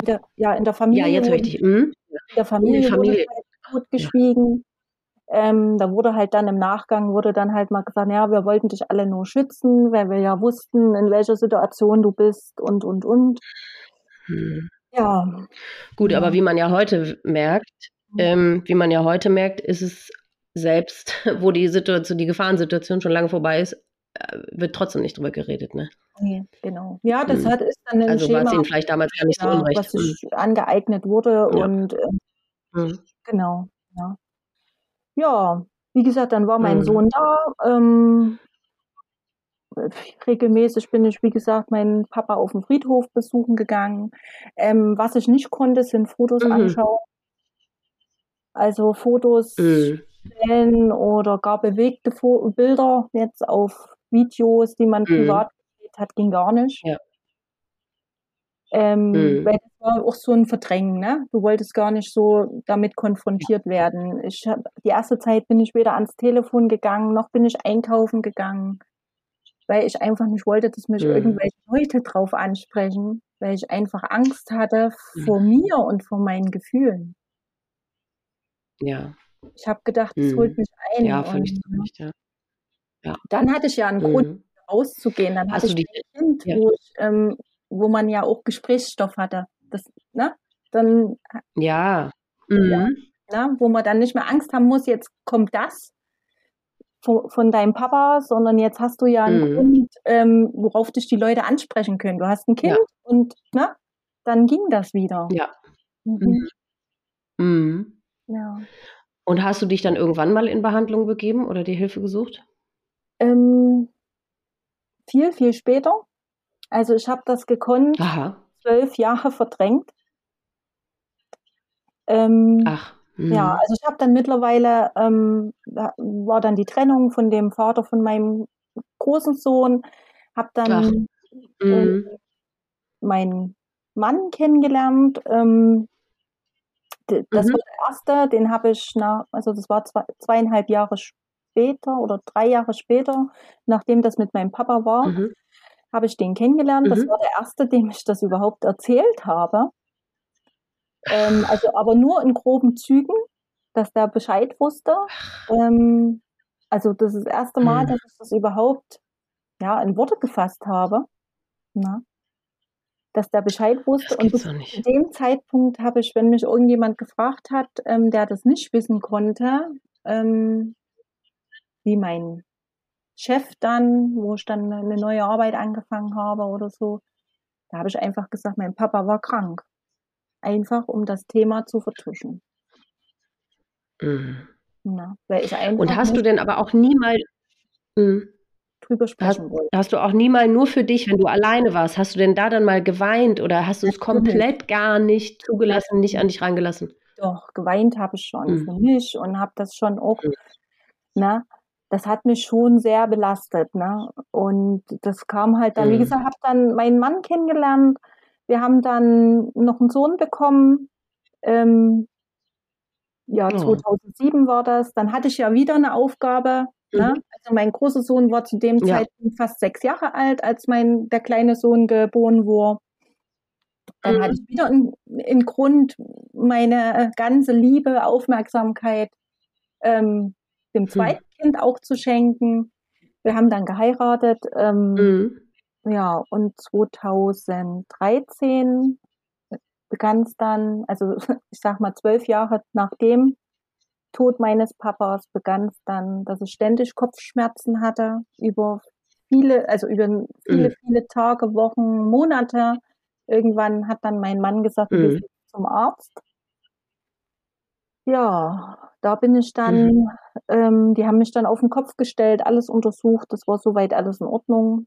In der, ja, in der Ja, Familie jetzt höre ich dich. Mhm. in der Familie, Familie. wurde halt totgeschwiegen. Ähm, da wurde halt dann im Nachgang wurde dann halt mal gesagt, ja, wir wollten dich alle nur schützen, weil wir ja wussten, in welcher Situation du bist und und und. Mhm. Ja, Gut, aber ja. wie man ja heute merkt, ähm, wie man ja heute merkt, ist es selbst, wo die Situation, die Gefahrensituation schon lange vorbei ist, äh, wird trotzdem nicht drüber geredet, ne? Nee, genau. Ja, das Mhm. hat ist dann ein Also war es Schema, ihnen vielleicht damals gar nicht so unrecht. was sich angeeignet wurde Ja. und ähm, Mhm. genau, ja. Ja, wie gesagt, dann war mein Mhm. Sohn da. Ähm, regelmäßig bin ich, wie gesagt, meinen Papa auf dem Friedhof besuchen gegangen. Ähm, was ich nicht konnte, sind Fotos Mhm. anschauen. Also Fotos Mhm. Stellen oder gar bewegte Fo Bilder jetzt auf Videos, die man Mhm. privat gedreht hat, ging gar nicht. Ja. Ähm, Mhm. weil das war auch so ein Verdrängen, ne? Du wolltest gar nicht so damit konfrontiert werden. Ich hab, die erste Zeit bin ich weder ans Telefon gegangen, noch bin ich einkaufen gegangen, weil ich einfach nicht wollte, dass mich Mhm. irgendwelche Leute drauf ansprechen, weil ich einfach Angst hatte Mhm. vor mir und vor meinen Gefühlen. Ja. Ich habe gedacht, das holt Mhm. mich ein. Ja, völlig zu Recht, ja. Ja. dann hatte ich ja einen Grund, Mhm. rauszugehen. Dann hatte du ich ein Kind, ja. wo ich, ähm, wo man ja auch Gesprächsstoff hatte. Das, ne? Dann Ja. Ja, Mhm. ne, wo man dann nicht mehr Angst haben muss, jetzt kommt das von, von deinem Papa, sondern jetzt hast du ja einen Mhm. Grund, ähm, worauf dich die Leute ansprechen können. Du hast ein Kind und ne, dann ging das wieder. Ja. Mhm. Mhm. Ja. Und hast du dich dann irgendwann mal in Behandlung begeben oder dir Hilfe gesucht? Ähm, viel, viel später. Also ich habe das gekonnt, Aha. zwölf Jahre verdrängt. Ähm, Ach. Mhm. Ja, also ich habe dann mittlerweile, ähm, da war dann die Trennung von dem Vater von meinem großen Sohn, habe dann Mhm. meinen Mann kennengelernt. Ähm, das Mhm. war der erste, den habe ich nach, also das war zwei, zweieinhalb Jahre später oder drei Jahre später, nachdem das mit meinem Papa war, Mhm. habe ich den kennengelernt. Das Mhm. war der erste, dem ich das überhaupt erzählt habe. Ähm, also aber nur in groben Zügen, dass der Bescheid wusste. Ähm, also das ist das erste Mal, Mhm. dass ich das überhaupt ja, in Worte gefasst habe. Na? Dass der Bescheid wusste. Und bis zu dem Zeitpunkt habe ich, wenn mich irgendjemand gefragt hat, ähm, der das nicht wissen konnte, ähm, wie mein Chef dann, wo ich dann eine neue Arbeit angefangen habe oder so, da habe ich einfach gesagt, mein Papa war krank. Einfach um das Thema zu vertuschen. Mhm. Na, weil ich einfach Und hast du denn aber auch nie mal, mhm. Drüber hast, sprechen wollte. hast du auch nie mal nur für dich, wenn du alleine warst, hast du denn da dann mal geweint oder hast du es komplett gar nicht zugelassen, nicht an dich rangelassen? Doch, geweint habe ich schon Mhm. für mich und habe das schon auch, Mhm. ne, das hat mich schon sehr belastet, ne? Und das kam halt dann, wie Mhm. gesagt, habe dann meinen Mann kennengelernt. Wir haben dann noch einen Sohn bekommen. Ähm, ja, Oh. 2007 war das. Dann hatte ich ja wieder eine Aufgabe. Ne? Mhm. Also mein großer Sohn war zu dem Ja. Zeitpunkt fast sechs Jahre alt, als mein der kleine Sohn geboren wurde. Dann Mhm. hatte ich wieder einen, einen Grund, meine ganze Liebe, Aufmerksamkeit ähm, dem Mhm. zweiten Kind auch zu schenken. Wir haben dann geheiratet. Ähm, Mhm. ja, und 2013 begann es dann, also ich sag mal zwölf Jahre nach dem Tod meines Papas begann es dann, dass ich ständig Kopfschmerzen hatte über viele, also über viele, mhm. viele Tage, Wochen, Monate. Irgendwann hat dann mein Mann gesagt, mhm. wir zum Arzt. Ja, da bin ich dann, mhm. ähm, die haben mich dann auf den Kopf gestellt, alles untersucht, das war soweit alles in Ordnung.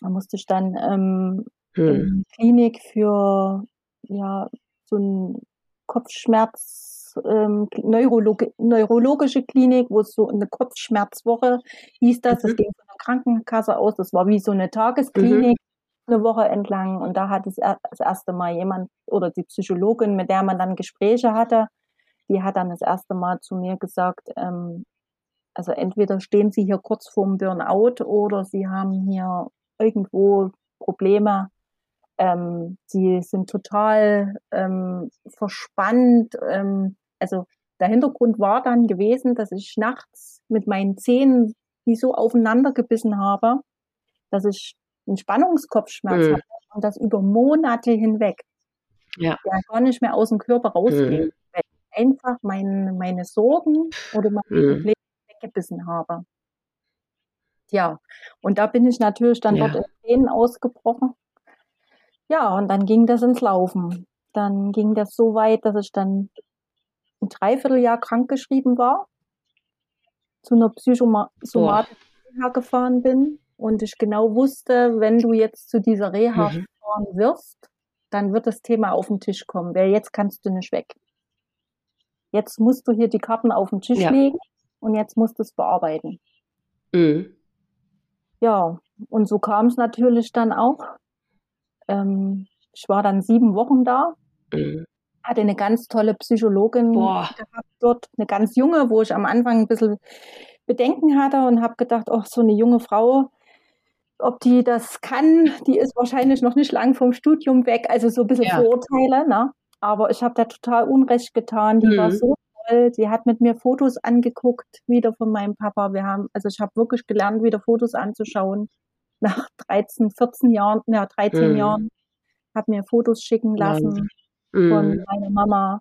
Da musste ich dann ähm, mhm. in Klinik für ja, so ein Kopfschmerz, ähm, Neurolog neurologische Klinik, wo es so eine Kopfschmerzwoche hieß das. Mhm. Das ging von der Krankenkasse aus. Das war wie so eine Tagesklinik mhm. eine Woche entlang. Und da hat es das erste Mal jemand oder die Psychologin, mit der man dann Gespräche hatte, die hat dann das erste Mal zu mir gesagt, ähm, also entweder stehen Sie hier kurz vorm Burnout oder Sie haben hier irgendwo Probleme. Ähm, sie sind total ähm, verspannt. Ähm, also der Hintergrund war dann gewesen, dass ich nachts mit meinen Zähnen die so aufeinander gebissen habe, dass ich einen Spannungskopfschmerz mhm. hatte und das über Monate hinweg. Ja. Der gar nicht mehr aus dem Körper rausgeht. Mhm einfach mein, meine Sorgen oder meine mhm. Probleme weggebissen habe. Ja, und da bin ich natürlich dann ja. dort in Tränen ausgebrochen. Ja, und dann ging das ins Laufen. Dann ging das so weit, dass ich dann ein Dreivierteljahr krankgeschrieben war, zu einer Psychosomatik gefahren bin und ich genau wusste, wenn du jetzt zu dieser Reha mhm. fahren wirst, dann wird das Thema auf den Tisch kommen, weil jetzt kannst du nicht weg jetzt musst du hier die Karten auf den Tisch ja. legen und jetzt musst du es bearbeiten. Mhm. Ja, und so kam es natürlich dann auch. Ähm, ich war dann sieben Wochen da, mhm. Hatte eine ganz tolle Psychologin gehabt dort, eine ganz junge, wo ich am Anfang ein bisschen Bedenken hatte und habe gedacht, oh, so eine junge Frau, ob die das kann, die ist wahrscheinlich noch nicht lang vom Studium weg, also so ein bisschen ja. Vorurteile, ne? Aber ich habe da total Unrecht getan. Die mhm. war so toll. Sie hat mit mir Fotos angeguckt, wieder von meinem Papa. Wir haben, also ich habe wirklich gelernt, wieder Fotos anzuschauen. Nach 13, 14 Jahren, ja, 13 mhm. Jahren, habe mir Fotos schicken lassen mhm. von meiner Mama.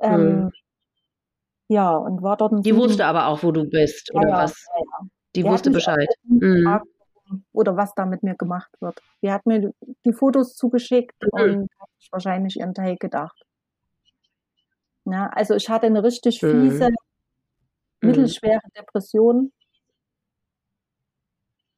Ähm, mhm. ja, und war dort Die wusste aber auch, wo du bist, oder ja, was? Ja. Die, Die wusste Bescheid. Mhm. Oder was da mit mir gemacht wird. Die hat mir die Fotos zugeschickt mhm. und wahrscheinlich ihren Teil gedacht. Ja, also ich hatte eine richtig mhm. fiese, mhm. mittelschwere Depression.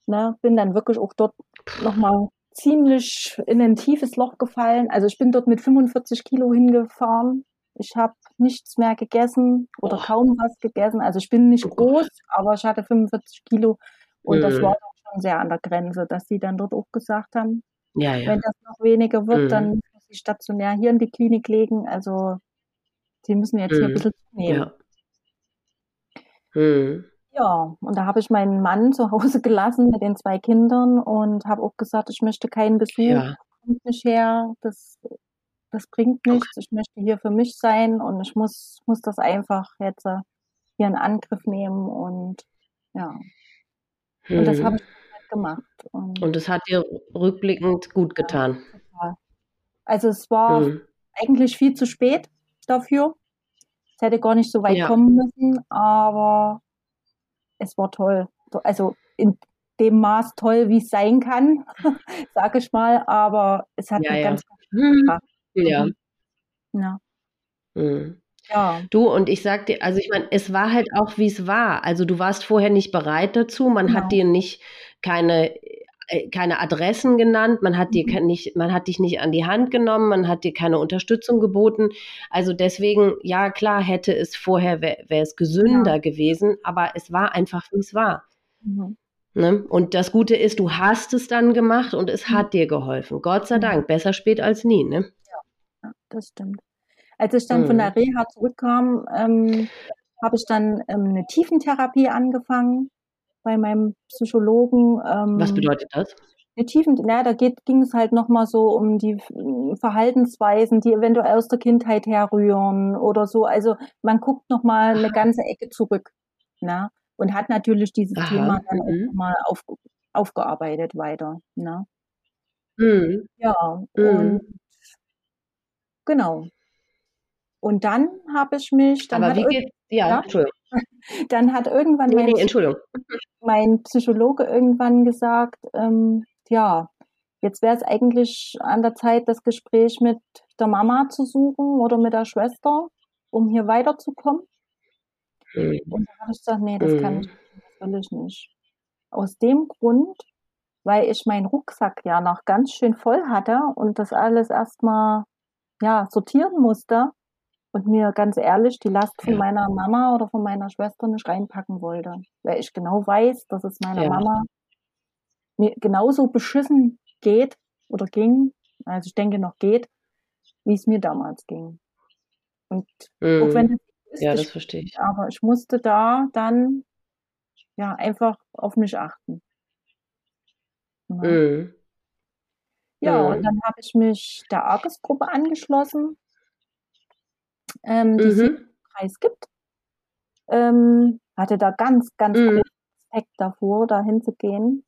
Na, bin dann wirklich auch dort nochmal ziemlich in ein tiefes Loch gefallen. Also ich bin dort mit 45 Kilo hingefahren. Ich habe nichts mehr gegessen oder oh. kaum was gegessen. Also ich bin nicht oh groß, aber ich hatte 45 Kilo und mhm. das war schon sehr an der Grenze, dass sie dann dort auch gesagt haben, ja, ja. wenn das noch weniger wird, mhm. dann sie stationär hier in die Klinik legen. Also sie müssen jetzt hier ein bisschen zunehmen. Ja. Ja, und da habe ich meinen Mann zu Hause gelassen mit den zwei Kindern und habe auch gesagt, ich möchte keinen Besuch, ja. kommt nicht her, das, das bringt nichts, ich möchte hier für mich sein und ich muss, muss das einfach jetzt äh, hier in Angriff nehmen und ja. Und das habe mhm. ich halt gemacht. Und, und das hat dir rückblickend gut getan. Ja, also es war mhm. eigentlich viel zu spät dafür. Es hätte gar nicht so weit ja. kommen müssen, aber es war toll. Also in dem Maß toll, wie es sein kann, sage ich mal, aber es hat ja, ja. ganz, ganz mhm. Ja. Ja. Mhm. Ja. Du, und ich sag dir, also ich meine, es war halt auch, wie es war. Also du warst vorher nicht bereit dazu, man genau. hat dir nicht keine keine Adressen genannt, man hat dir mhm. nicht, man hat dich nicht an die Hand genommen, man hat dir keine Unterstützung geboten. Also deswegen, ja klar, hätte es vorher wäre wär es gesünder ja. gewesen, aber es war einfach, wie es war. Mhm. Ne? Und das Gute ist, du hast es dann gemacht und es mhm. hat dir geholfen. Gott sei Dank, besser spät als nie. Ne? Ja, das stimmt. Als ich dann mhm. von der Reha zurückkam, ähm, habe ich dann ähm, eine Tiefentherapie angefangen bei meinem Psychologen. Ähm, Was bedeutet das? Eine Tiefen, na, da geht, ging es halt nochmal so um die Verhaltensweisen, die eventuell aus der Kindheit herrühren oder so. Also man guckt nochmal eine ganze Ecke zurück. Na? Und hat natürlich dieses Aha, Thema dann auch mhm. nochmal auf, aufgearbeitet weiter. Na? Mhm. Ja, mhm. und genau. Und dann habe ich mich. Dann Aber wie geht, ja, ja, Entschuldigung. Dann hat irgendwann nee, mein, nee, Entschuldigung. mein Psychologe irgendwann gesagt, ähm, ja, jetzt wäre es eigentlich an der Zeit, das Gespräch mit der Mama zu suchen oder mit der Schwester, um hier weiterzukommen. Mhm. Und da habe ich gesagt, nee, das mhm. kann ich, das will ich nicht. Aus dem Grund, weil ich meinen Rucksack ja noch ganz schön voll hatte und das alles erstmal ja, sortieren musste und mir ganz ehrlich die Last von meiner Mama oder von meiner Schwester nicht reinpacken wollte. Weil ich genau weiß, dass es meiner ja. Mama mir genauso beschissen geht oder ging, also ich denke noch geht, wie es mir damals ging. Und mm. auch wenn das ja, das verstehe ich. Aber ich musste da dann ja einfach auf mich achten. Ja, mm. ja mm. und dann habe ich mich der Arges-Gruppe angeschlossen, ähm, die mhm. es im Kreis gibt. Ähm, hatte da ganz, ganz mhm. Respekt davor, da hinzugehen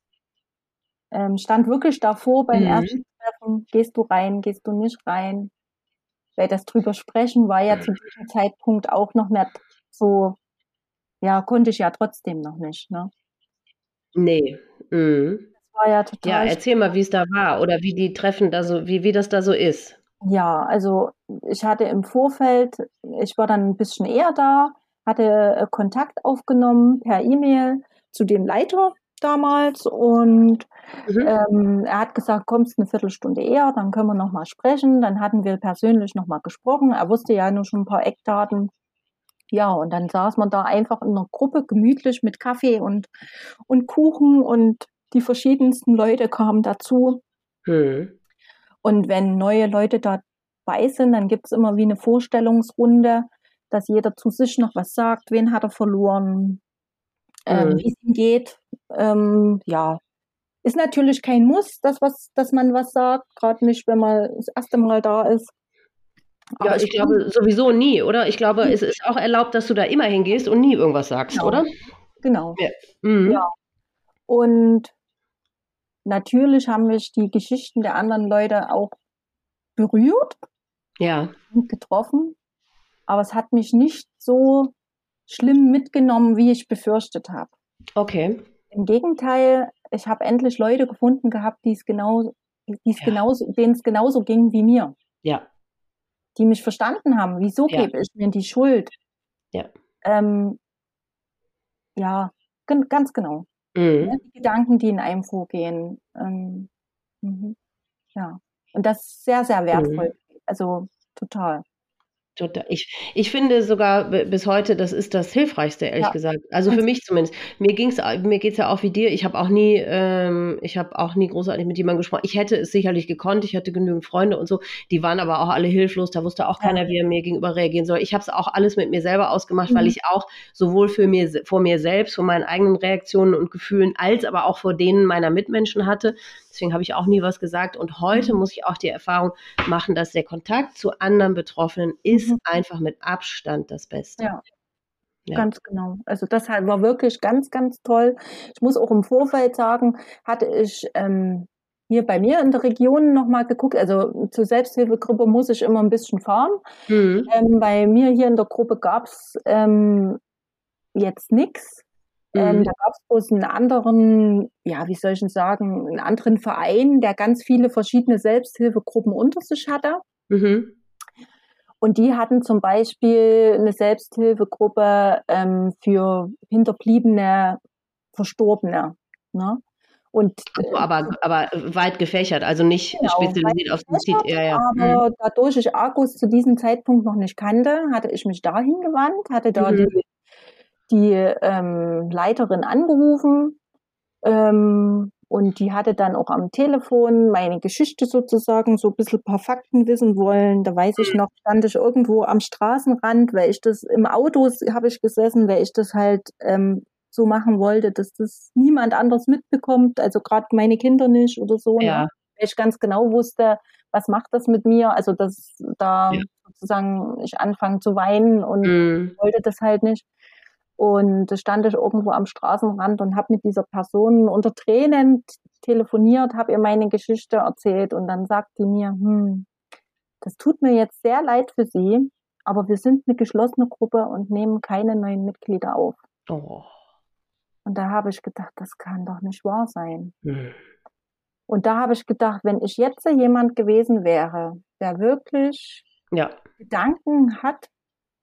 ähm, stand wirklich davor beim mhm. ersten Treffen, gehst du rein, gehst du nicht rein. Weil das drüber sprechen war ja zu diesem Zeitpunkt auch noch nicht so, ja, konnte ich ja trotzdem noch nicht, ne? Nee. Mhm. Das war ja total. Ja, erzähl mal, wie es da war oder wie die Treffen da so, wie, wie das da so ist. Ja, also ich hatte im Vorfeld, ich war dann ein bisschen eher da, hatte äh, Kontakt aufgenommen per E-Mail zu dem Leiter damals und mhm. ähm, er hat gesagt, kommst eine Viertelstunde eher, dann können wir nochmal sprechen. Dann hatten wir persönlich nochmal gesprochen. Er wusste ja nur schon ein paar Eckdaten. Ja, und dann saß man da einfach in einer Gruppe gemütlich mit Kaffee und, und Kuchen und die verschiedensten Leute kamen dazu. Mhm. Und wenn neue Leute dabei sind, dann gibt es immer wie eine Vorstellungsrunde, dass jeder zu sich noch was sagt, wen hat er verloren, ähm, mhm. wie es ihm geht. Ähm, ja, ist natürlich kein Muss, dass, was, dass man was sagt, gerade nicht, wenn man das erste Mal da ist. Aber ja, ich, ich glaube sowieso nie, oder? Ich glaube, hm. es ist auch erlaubt, dass du da immer hingehst und nie irgendwas sagst, genau. oder? Genau. Ja. Mhm. ja. Und natürlich haben mich die Geschichten der anderen Leute auch berührt. Ja. Und getroffen. Aber es hat mich nicht so schlimm mitgenommen, wie ich befürchtet habe. Okay. Im Gegenteil, ich habe endlich Leute gefunden gehabt, die es genau, die es ja. genauso, denen es genauso ging wie mir. Ja. Die mich verstanden haben. Wieso ja. gebe ich mir die Schuld? Ja. Ähm, ja, ganz genau. Mhm. Die Gedanken, die in einem vorgehen. Ähm, mhm. Ja. Und das ist sehr, sehr wertvoll. Mhm. Also total. Ich, ich finde sogar bis heute, das ist das Hilfreichste, ehrlich ja. gesagt. Also für mich zumindest. Mir ging's, mir geht's ja auch wie dir. Ich habe auch nie, ähm, ich habe auch nie großartig mit jemandem gesprochen. Ich hätte es sicherlich gekonnt. Ich hatte genügend Freunde und so. Die waren aber auch alle hilflos. Da wusste auch keiner, wie er mir gegenüber reagieren soll. Ich habe es auch alles mit mir selber ausgemacht, mhm. weil ich auch sowohl für mir, vor mir selbst, vor meinen eigenen Reaktionen und Gefühlen, als aber auch vor denen meiner Mitmenschen hatte. Deswegen habe ich auch nie was gesagt. Und heute mhm. muss ich auch die Erfahrung machen, dass der Kontakt zu anderen Betroffenen ist mhm. einfach mit Abstand das Beste. Ja. Ja. Ganz genau. Also das war wirklich ganz, ganz toll. Ich muss auch im Vorfeld sagen, hatte ich ähm, hier bei mir in der Region nochmal geguckt. Also zur Selbsthilfegruppe muss ich immer ein bisschen fahren. Mhm. Ähm, bei mir hier in der Gruppe gab es ähm, jetzt nichts. Ähm, mhm. da gab es bloß einen anderen, ja, wie soll ich denn sagen, einen anderen Verein, der ganz viele verschiedene Selbsthilfegruppen unter sich hatte. Mhm. Und die hatten zum Beispiel eine Selbsthilfegruppe ähm, für hinterbliebene Verstorbene. Ne? Und, also, aber, aber weit gefächert, also nicht genau, spezialisiert auf Suizid. Ja, ja. Aber mhm. dadurch ich Argus zu diesem Zeitpunkt noch nicht kannte, hatte ich mich dahin gewandt, hatte da mhm. die, die ähm, Leiterin angerufen ähm, und die hatte dann auch am Telefon meine Geschichte sozusagen, so ein bisschen ein paar Fakten wissen wollen. Da weiß ich noch, stand ich irgendwo am Straßenrand, weil ich das im Auto habe ich gesessen, weil ich das halt ähm, so machen wollte, dass das niemand anders mitbekommt, also gerade meine Kinder nicht oder so. Ne? Ja. Ne? Weil ich ganz genau wusste, was macht das mit mir? Also dass da ja. sozusagen ich anfange zu weinen und mhm. wollte das halt nicht. Und da stand ich irgendwo am Straßenrand und habe mit dieser Person unter Tränen telefoniert, habe ihr meine Geschichte erzählt und dann sagt die mir, hm, das tut mir jetzt sehr leid für Sie, aber wir sind eine geschlossene Gruppe und nehmen keine neuen Mitglieder auf. Oh. Und da habe ich gedacht, das kann doch nicht wahr sein. Hm. Und da habe ich gedacht, wenn ich jetzt jemand gewesen wäre, der wirklich Ja, Gedanken hat,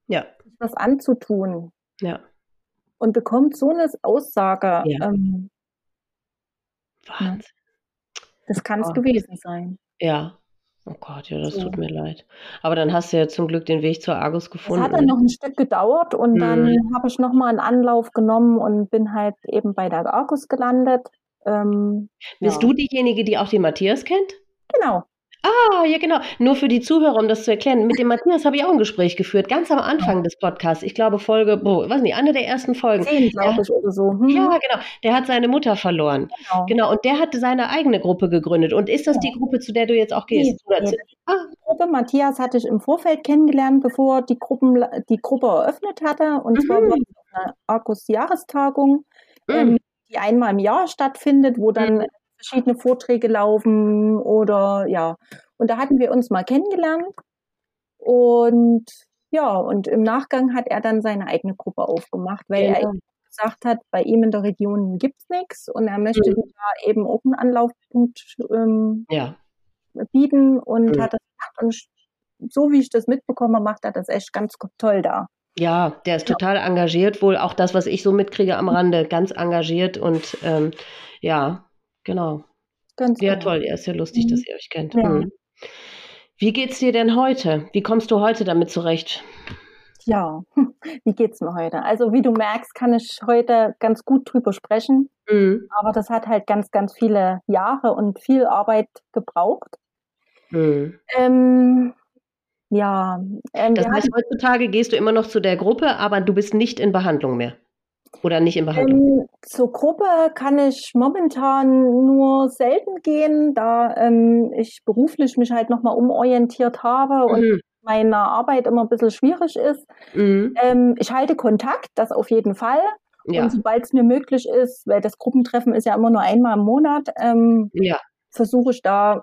ja, sich was anzutun ja. Und bekommt so eine Aussage, Ja. ähm, Wahnsinn. das kann es Oh. gewesen sein. Ja. Oh Gott, ja, das So. tut mir leid. Aber dann hast du ja zum Glück den Weg zur Argus Es gefunden. hat dann noch ein Stück gedauert und dann Mhm. habe ich nochmal einen Anlauf genommen und bin halt eben bei der Argus gelandet. Ähm, Bist ja. du diejenige, die auch den Matthias kennt? Genau. Ah, ja, genau. Nur für die Zuhörer, um das zu erklären. Mit dem Matthias habe ich auch ein Gespräch geführt, ganz am Anfang des Podcasts. Ich glaube, Folge, boah, weiß nicht, eine der ersten Folgen. Zehn, glaube Ja. ich, oder so. Hm, Ja, genau. Der hat seine Mutter verloren. genau. Genau. Und der hatte seine eigene Gruppe gegründet. Und ist das die Gruppe, zu der du jetzt auch gehst? Nee, zu- ah, Gruppe. Matthias hatte ich im Vorfeld kennengelernt, bevor die, Gruppen, die Gruppe eröffnet hatte. Und zwar Mhm. war es auf einer Argus-Jahrestagung, mm, ähm, die einmal im Jahr stattfindet, wo dann Mhm. Verschiedene Vorträge laufen oder ja. Und da hatten wir uns mal kennengelernt. Und ja, und im Nachgang hat er dann seine eigene Gruppe aufgemacht, weil er Genau. gesagt hat, bei ihm in der Region gibt's nichts und er möchte Mhm. da eben auch einen Anlaufpunkt ähm, ja. bieten und Mhm. hat das gemacht. Und so wie ich das mitbekomme, macht er das echt ganz toll da. Ja, der ist total engagiert, wohl auch das, was ich so mitkriege am Rande, ganz engagiert und ähm, ja, genau. Ganz Ja, genau. toll, ja, ist ja lustig, Mhm. dass ihr euch kennt. Ja. Mhm. Wie geht's dir denn heute? Wie kommst du heute damit zurecht? Ja, wie geht's mir heute? Also wie du merkst, kann ich heute ganz gut drüber sprechen, Mhm. aber das hat halt ganz, ganz viele Jahre und viel Arbeit gebraucht. Mhm. Ähm, ja, ähm, Das heißt, heutzutage gehst du immer noch zu der Gruppe, aber du bist nicht in Behandlung mehr. Oder nicht in Behandlung. ähm, zur Gruppe kann ich momentan nur selten gehen, da ähm, ich beruflich mich halt nochmal umorientiert habe und Mhm. meine Arbeit immer ein bisschen schwierig ist. Mhm. Ähm, ich halte Kontakt, das auf jeden Fall. Ja, Und sobald es mir möglich ist, weil das Gruppentreffen ist ja immer nur einmal im Monat, ähm, ja, versuche ich da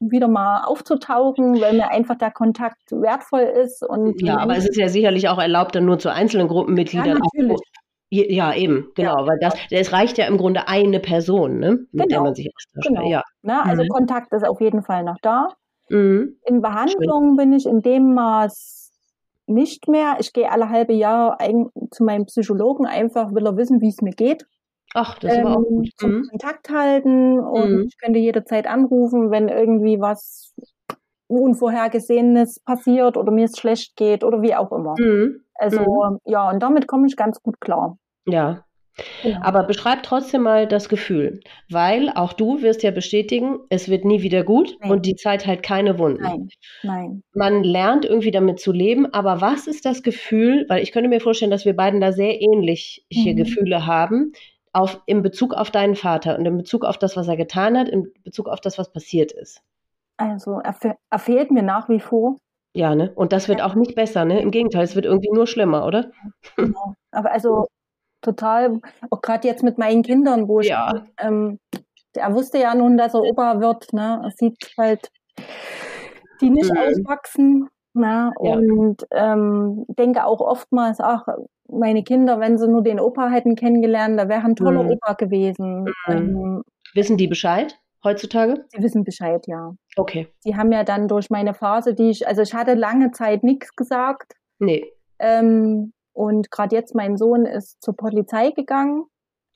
wieder mal aufzutauchen, weil mir einfach der Kontakt wertvoll ist. Und ja, aber es ist ja sicherlich auch erlaubt, dann nur zu einzelnen Gruppenmitgliedern. Ja, Ja, eben, genau, weil das, es reicht ja im Grunde eine Person, ne, mit der Genau. man sich austauscht. Genau. Ja. ne, also Mhm. Kontakt ist auf jeden Fall noch da. Mhm. In Behandlung bin ich in dem Maß nicht mehr. Ich gehe alle halbe Jahr ein, zu meinem Psychologen, einfach will er wissen, wie es mir geht. Ach, das war auch ähm, gut. zum Mhm. Kontakt halten und Mhm. ich könnte jederzeit anrufen, wenn irgendwie was Unvorhergesehenes passiert oder mir es schlecht geht oder wie auch immer. Mhm. Also ja, und damit komme ich ganz gut klar. Ja, Genau. aber beschreib trotzdem mal das Gefühl, weil auch du wirst ja bestätigen, es wird nie wieder gut Nee. und die Zeit halt keine Wunden. Nein, nein. Man lernt irgendwie damit zu leben, aber was ist das Gefühl, weil ich könnte mir vorstellen, dass wir beiden da sehr ähnliche Mhm. Gefühle haben, auf, in Bezug auf deinen Vater und in Bezug auf das, was er getan hat, in Bezug auf das, was passiert ist. Also er, er fehlt mir nach wie vor. Ja, ne? Und das wird auch nicht besser, ne? Im Gegenteil, es wird irgendwie nur schlimmer, oder? Genau. Aber also total, auch gerade jetzt mit meinen Kindern, wo ich, Ja. ähm, er wusste ja nun, dass er Opa wird, ne? Er sieht halt die nicht Mhm. auswachsen, ne? Ja. Und ähm, denke auch oftmals, ach, meine Kinder, wenn sie nur den Opa hätten kennengelernt, da wäre ein toller Mhm. Opa gewesen. Ähm, Wissen die Bescheid heutzutage? sie wissen Bescheid, ja. Okay. Die haben ja dann durch meine Phase, die ich, also ich hatte lange Zeit nichts gesagt. Nee. Ähm, und gerade jetzt, mein Sohn ist zur Polizei gegangen.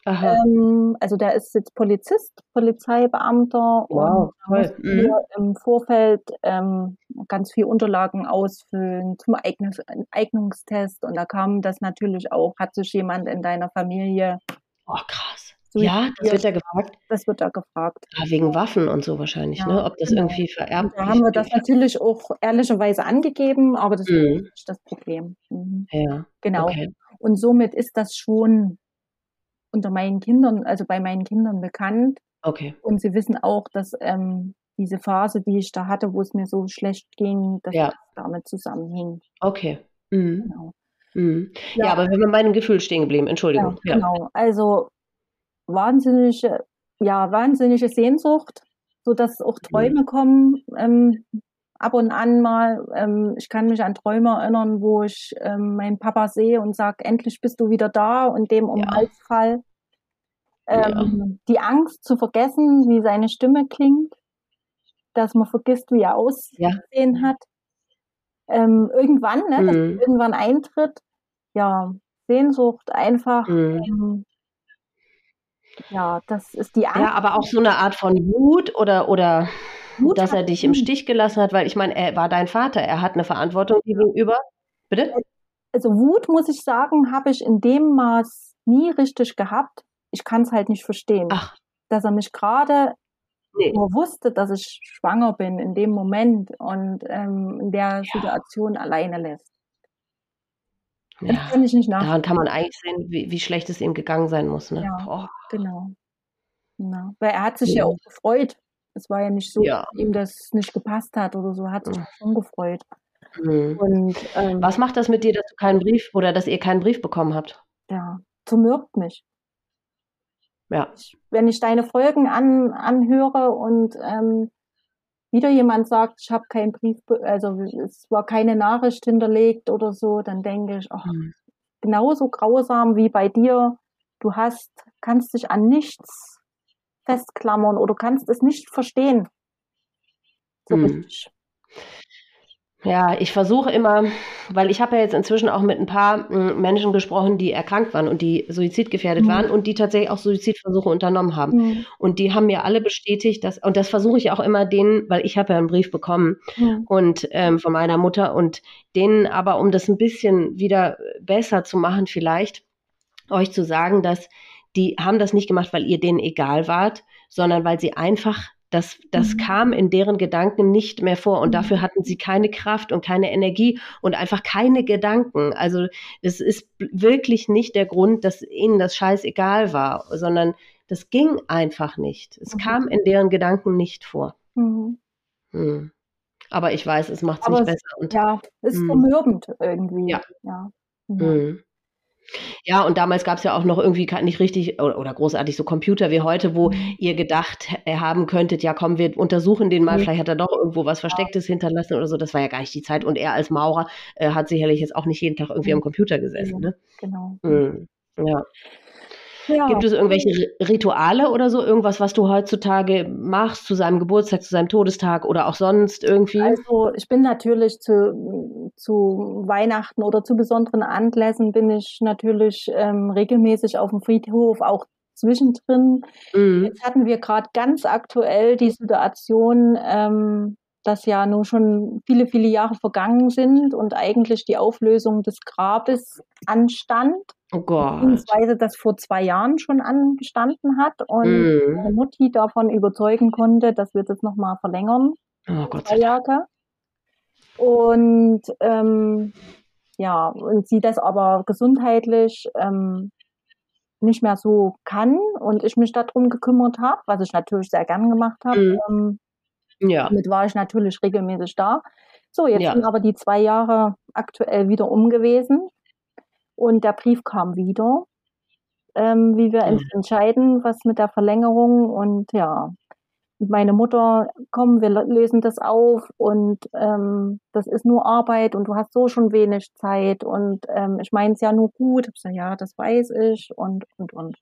Ähm, also der ist jetzt Polizist, Polizeibeamter. Wow, und Mhm. im Vorfeld ähm, ganz viel Unterlagen ausfüllen zum Eignungs Eignungstest. Und da kam das natürlich auch, hat sich jemand in deiner Familie, Oh, krass. Ja, das wird ja gefragt. das wird da gefragt. Ah, wegen Waffen und so wahrscheinlich, Ja, ne? Ob das genau. irgendwie vererbt Und da haben wir das natürlich auch ehrlicherweise angegeben, aber das Mhm. ist nicht das Problem. Mhm. Ja, Genau. okay. Und somit ist das schon unter meinen Kindern, also bei meinen Kindern bekannt. Okay. Und sie wissen auch, dass ähm, diese Phase, die ich da hatte, wo es mir so schlecht ging, dass Ja. das damit zusammenhing. Okay. Mhm. Genau. Mhm. Ja. aber wir sind bei dem Gefühl stehen geblieben. ja, Entschuldigung. Ja. genau. Also wahnsinnige, ja, wahnsinnige Sehnsucht, so dass auch Träume kommen, ähm, ab und an mal. Ähm, ich kann mich an Träume erinnern, wo ich ähm, meinen Papa sehe und sage, endlich bist du wieder da und dem um Ja. Hals fall. Ja. Ähm, Die Angst zu vergessen, wie seine Stimme klingt, dass man vergisst, wie er ausgesehen hat. Ähm, irgendwann, ne, dass Mhm. irgendwann eintritt. Ja, Sehnsucht einfach. Mhm. Ähm, ja, das ist die Angst. Ja, aber auch so eine Art von Wut oder, oder Wut dass er dich im Stich gelassen hat, weil ich meine, er war dein Vater, er hat eine Verantwortung gegenüber. Bitte? Also Wut, muss ich sagen, habe ich in dem Maß nie richtig gehabt. Ich kann es halt nicht verstehen. Ach, Dass er mich gerade nee. nur wusste, dass ich schwanger bin in dem Moment und ähm, in der Situation alleine lässt. Das Ja. kann ich nicht nach. Daran kann man eigentlich sehen, wie, wie schlecht es ihm gegangen sein muss. Ne? Ja. Genau. Ja. Weil er hat sich ja Ja. auch gefreut. Es war ja nicht so, Ja. dass ihm das nicht gepasst hat oder so. Er hat sich Mhm. schon gefreut. Mhm. Und ähm, Was macht das mit dir, dass du keinen Brief oder dass ihr keinen Brief bekommen habt? ja, zermürbt mich. Ja. wenn ich deine Folgen an, anhöre und ähm, wieder jemand sagt, ich habe keinen Brief, also es war keine Nachricht hinterlegt oder so, dann denke ich, ach, Mhm. genauso grausam wie bei dir. Du hast, kannst dich an nichts festklammern oder kannst es nicht verstehen. So Mhm. richtig. Ja, ich versuche immer, weil ich habe ja jetzt inzwischen auch mit ein paar mm, Menschen gesprochen, die erkrankt waren und die suizidgefährdet Mhm. waren und die tatsächlich auch Suizidversuche unternommen haben. Mhm. Und die haben mir alle bestätigt, dass, und das versuche ich auch immer denen, weil ich habe ja einen Brief bekommen Mhm. und ähm, von meiner Mutter und denen aber, um das ein bisschen wieder besser zu machen, vielleicht euch zu sagen, dass die haben das nicht gemacht, weil ihr denen egal wart, sondern weil sie einfach das, das Mhm. kam in deren Gedanken nicht mehr vor und Mhm. dafür hatten sie keine Kraft und keine Energie und einfach keine Gedanken. Also es ist wirklich nicht der Grund, dass ihnen das scheißegal war, sondern das ging einfach nicht. Es Mhm. kam in deren Gedanken nicht vor. Mhm. Hm. Aber ich weiß, es macht es nicht es- besser. Und, Ja, ist Mhm. zermürbend irgendwie. Ja. Ja. Mhm. Mhm. Ja, und damals gab es ja auch noch irgendwie nicht richtig oder, oder großartig so Computer wie heute, wo Mhm. ihr gedacht h- haben könntet, ja komm, wir untersuchen den mal, Mhm. vielleicht hat er doch irgendwo was Verstecktes hinterlassen oder so. Das war ja gar nicht die Zeit. Und er als Maurer äh, hat sicherlich jetzt auch nicht jeden Tag irgendwie Mhm. am Computer gesessen. Ne? Genau. Mhm. Ja. Ja. Gibt es irgendwelche Ri- Rituale oder so, irgendwas, was du heutzutage machst zu seinem Geburtstag, zu seinem Todestag oder auch sonst irgendwie? Also ich bin natürlich zu, zu Weihnachten oder zu besonderen Anlässen bin ich natürlich ähm, regelmäßig auf dem Friedhof, auch zwischendrin. Mhm. Jetzt hatten wir gerade ganz aktuell die Situation, ähm, dass ja nun schon viele, viele Jahre vergangen sind und eigentlich die Auflösung des Grabes anstand, Oh Gott. beziehungsweise das vor zwei Jahren schon angestanden hat und meine Mutti davon überzeugen konnte, dass wir das nochmal verlängern Oh Gott zwei. Jahre. Und ähm, ja, und sie das aber gesundheitlich ähm, nicht mehr so kann und ich mich darum gekümmert habe, was ich natürlich sehr gern gemacht habe. Mhm. Ähm, Ja. damit war ich natürlich regelmäßig da. So, jetzt Ja. sind aber die zwei Jahre aktuell wieder um gewesen und der Brief kam wieder, ähm, wie wir Mhm. entscheiden, was mit der Verlängerung und ja, und meine Mutter, komm, wir lösen das auf und ähm, das ist nur Arbeit und du hast so schon wenig Zeit und ähm, ich meine es ja nur gut. Ich sag, ja, das weiß ich und und und.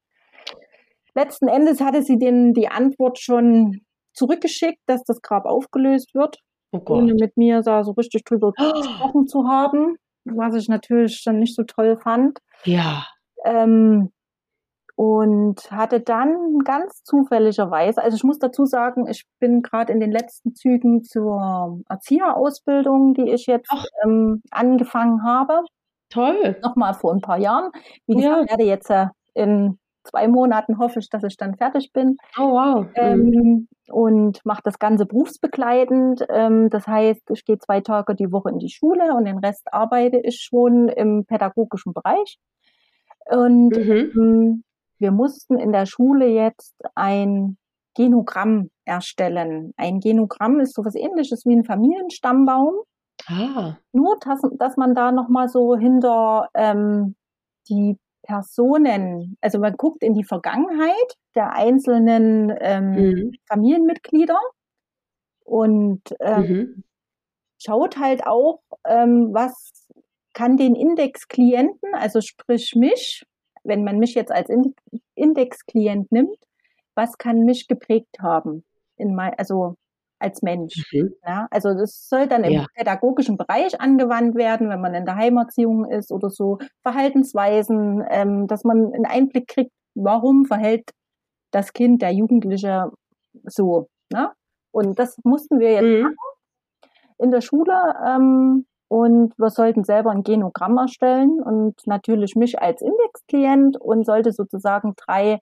Letzten Endes hatte sie den die Antwort schon zurückgeschickt, dass das Grab aufgelöst wird, Oh ohne mit mir da so richtig drüber gesprochen zu haben, was ich natürlich dann nicht so toll fand. Ja. Ähm, und hatte dann ganz zufälligerweise, also ich muss dazu sagen, ich bin gerade in den letzten Zügen zur Erzieherausbildung, die ich jetzt ähm, angefangen habe, Toll. nochmal vor ein paar Jahren. Wie Ja. gesagt, werde jetzt äh, in zwei Monaten hoffe ich, dass ich dann fertig bin. Oh wow. Mhm. Ähm, und mache das Ganze berufsbegleitend. Ähm, das heißt, ich gehe zwei Tage die Woche in die Schule und den Rest arbeite ich schon im pädagogischen Bereich. Und Mhm. ähm, wir mussten in der Schule jetzt ein Genogramm erstellen. Ein Genogramm ist sowas ähnliches wie ein Familienstammbaum, Ah. nur dass, dass man da nochmal so hinter ähm, die Personen, also man guckt in die Vergangenheit der einzelnen ähm, Mhm. Familienmitglieder und ähm, Mhm. schaut halt auch, ähm, was kann den Indexklienten, also sprich mich, wenn man mich jetzt als Indexklient nimmt, was kann mich geprägt haben in mein, also als Mensch. Mhm. Ja, also das soll dann im ja. pädagogischen Bereich angewandt werden, wenn man in der Heimerziehung ist oder so Verhaltensweisen, ähm, dass man einen Einblick kriegt, warum verhält das Kind, der Jugendliche so. Ne? Und das mussten wir jetzt mhm. machen in der Schule. Ähm, und wir sollten selber ein Genogramm erstellen und natürlich mich als Indexklient und sollte sozusagen drei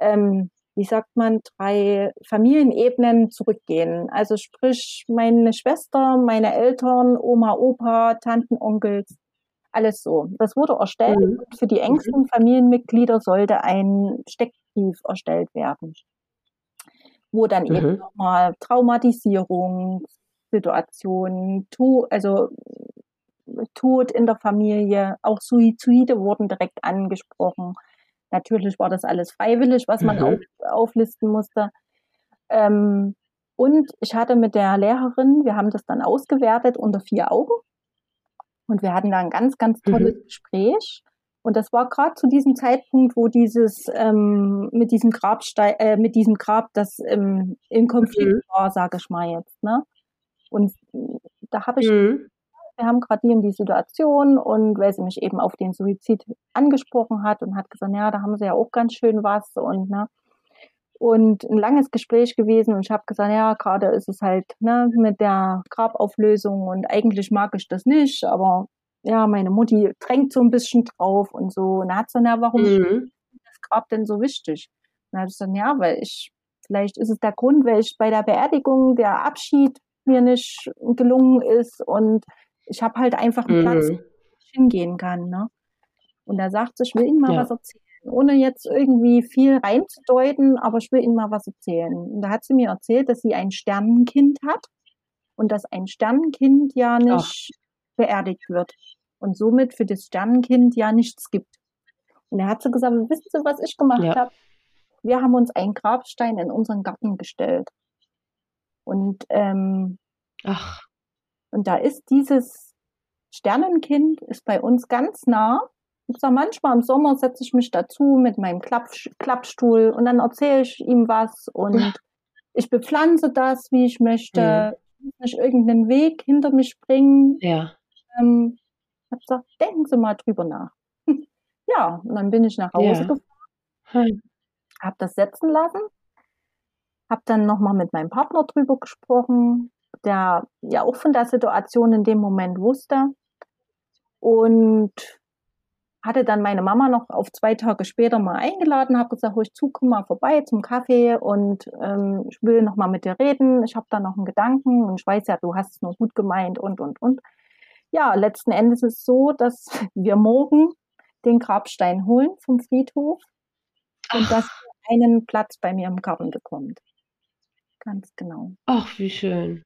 ähm, wie sagt man, drei Familienebenen zurückgehen. Also sprich, meine Schwester, meine Eltern, Oma, Opa, Tanten, Onkels, alles so. Das wurde erstellt mhm. und für die engsten Familienmitglieder sollte ein Steckbrief erstellt werden, wo dann mhm. eben nochmal Traumatisierung, Situationen, also Tod in der Familie, auch Suizide wurden direkt angesprochen. Natürlich war das alles freiwillig, was man mhm. auf, auflisten musste. Ähm, und ich hatte mit der Lehrerin, wir haben das dann ausgewertet unter vier Augen. Und wir hatten da ein ganz, ganz tolles mhm. Gespräch. Und das war gerade zu diesem Zeitpunkt, wo dieses ähm, mit diesem Grabstein, äh, mit diesem Grab, das ähm, im Konflikt mhm. war, sage ich mal jetzt. Ne? Und da habe ich mhm wir haben gerade die und die Situation und weil sie mich eben auf den Suizid angesprochen hat und hat gesagt, ja, da haben sie ja auch ganz schön was und ne. Und ein langes Gespräch gewesen und ich habe gesagt, ja, gerade ist es halt ne, mit der Grabauflösung und eigentlich mag ich das nicht, aber ja, meine Mutti drängt so ein bisschen drauf und so. Und dann hat sie gesagt, ja, warum mhm. ist das Grab denn so wichtig? Und dann habe ich gesagt, ja, weil ich, vielleicht ist es der Grund, weil ich bei der Beerdigung der Abschied mir nicht gelungen ist und ich habe halt einfach einen mhm. Platz, wo ich hingehen kann. Ne? Und er sagt, ich will Ihnen mal ja. was erzählen, ohne jetzt irgendwie viel reinzudeuten, aber ich will Ihnen mal was erzählen. Und da hat sie mir erzählt, dass sie ein Sternenkind hat und dass ein Sternenkind ja nicht Ach. beerdigt wird und somit für das Sternenkind ja nichts gibt. Und er hat so gesagt, wissen Sie, was ich gemacht ja. habe? Wir haben uns einen Grabstein in unseren Garten gestellt. Und ähm, Ach. Und da ist dieses Sternenkind ist bei uns ganz nah. Ich sage, manchmal im Sommer setze ich mich dazu mit meinem Klapp, Klappstuhl und dann erzähle ich ihm was und ja. ich bepflanze das, wie ich möchte. Ja. Ich muss nicht irgendeinen Weg hinter mich bringen. Ja. Ähm, habe gesagt, denken Sie mal drüber nach. ja, und dann bin ich nach Hause ja. gefahren, hm. habe das setzen lassen, habe dann nochmal mit meinem Partner drüber gesprochen, der ja auch von der Situation in dem Moment wusste. Und hatte dann meine Mama noch auf zwei Tage später mal eingeladen, habe gesagt, ich zu, komm mal vorbei zum Kaffee und ähm, ich will noch mal mit dir reden. Ich habe da noch einen Gedanken und ich weiß ja, du hast es nur gut gemeint und und und. Ja, letzten Endes ist es so, dass wir morgen den Grabstein holen vom Friedhof und Ach. dass er einen Platz bei mir im Garten bekommt. Ganz genau. Ach, wie schön.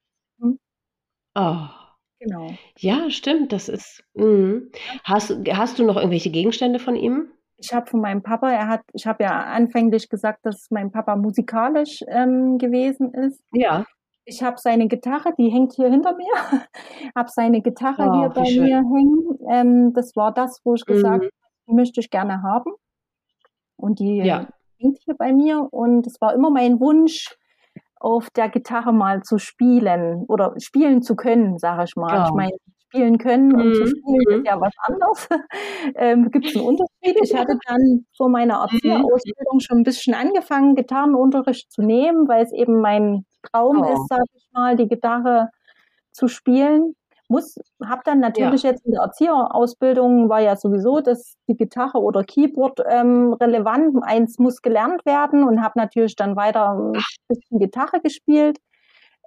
Oh. Genau. Ja, stimmt, das ist. Mhm. Hast, hast du noch irgendwelche Gegenstände von ihm? Ich habe von meinem Papa, er hat, ich habe ja anfänglich gesagt, dass mein Papa musikalisch ähm, gewesen ist. Ja. Ich habe seine Gitarre, die hängt hier hinter mir. habe seine Gitarre oh, hier bei schön. mir hängen. Ähm, das war das, wo ich gesagt mhm. habe, die möchte ich gerne haben. Und die ja. hängt hier bei mir. Und es war immer mein Wunsch, auf der Gitarre mal zu spielen oder spielen zu können, sage ich mal. Ja. Ich meine, spielen können und mhm. zu spielen ist mhm. ja was anderes. ähm, Gibt es einen Unterschied? Ich hatte dann vor meiner Erzieherausbildung schon ein bisschen angefangen, Gitarrenunterricht zu nehmen, weil es eben mein Traum oh. ist, sage ich mal, die Gitarre zu spielen muss, habe dann natürlich ja. jetzt in der Erzieherausbildung war ja sowieso dass die Gitarre oder Keyboard ähm, relevant. Eins muss gelernt werden und habe natürlich dann weiter ein bisschen Gitarre gespielt.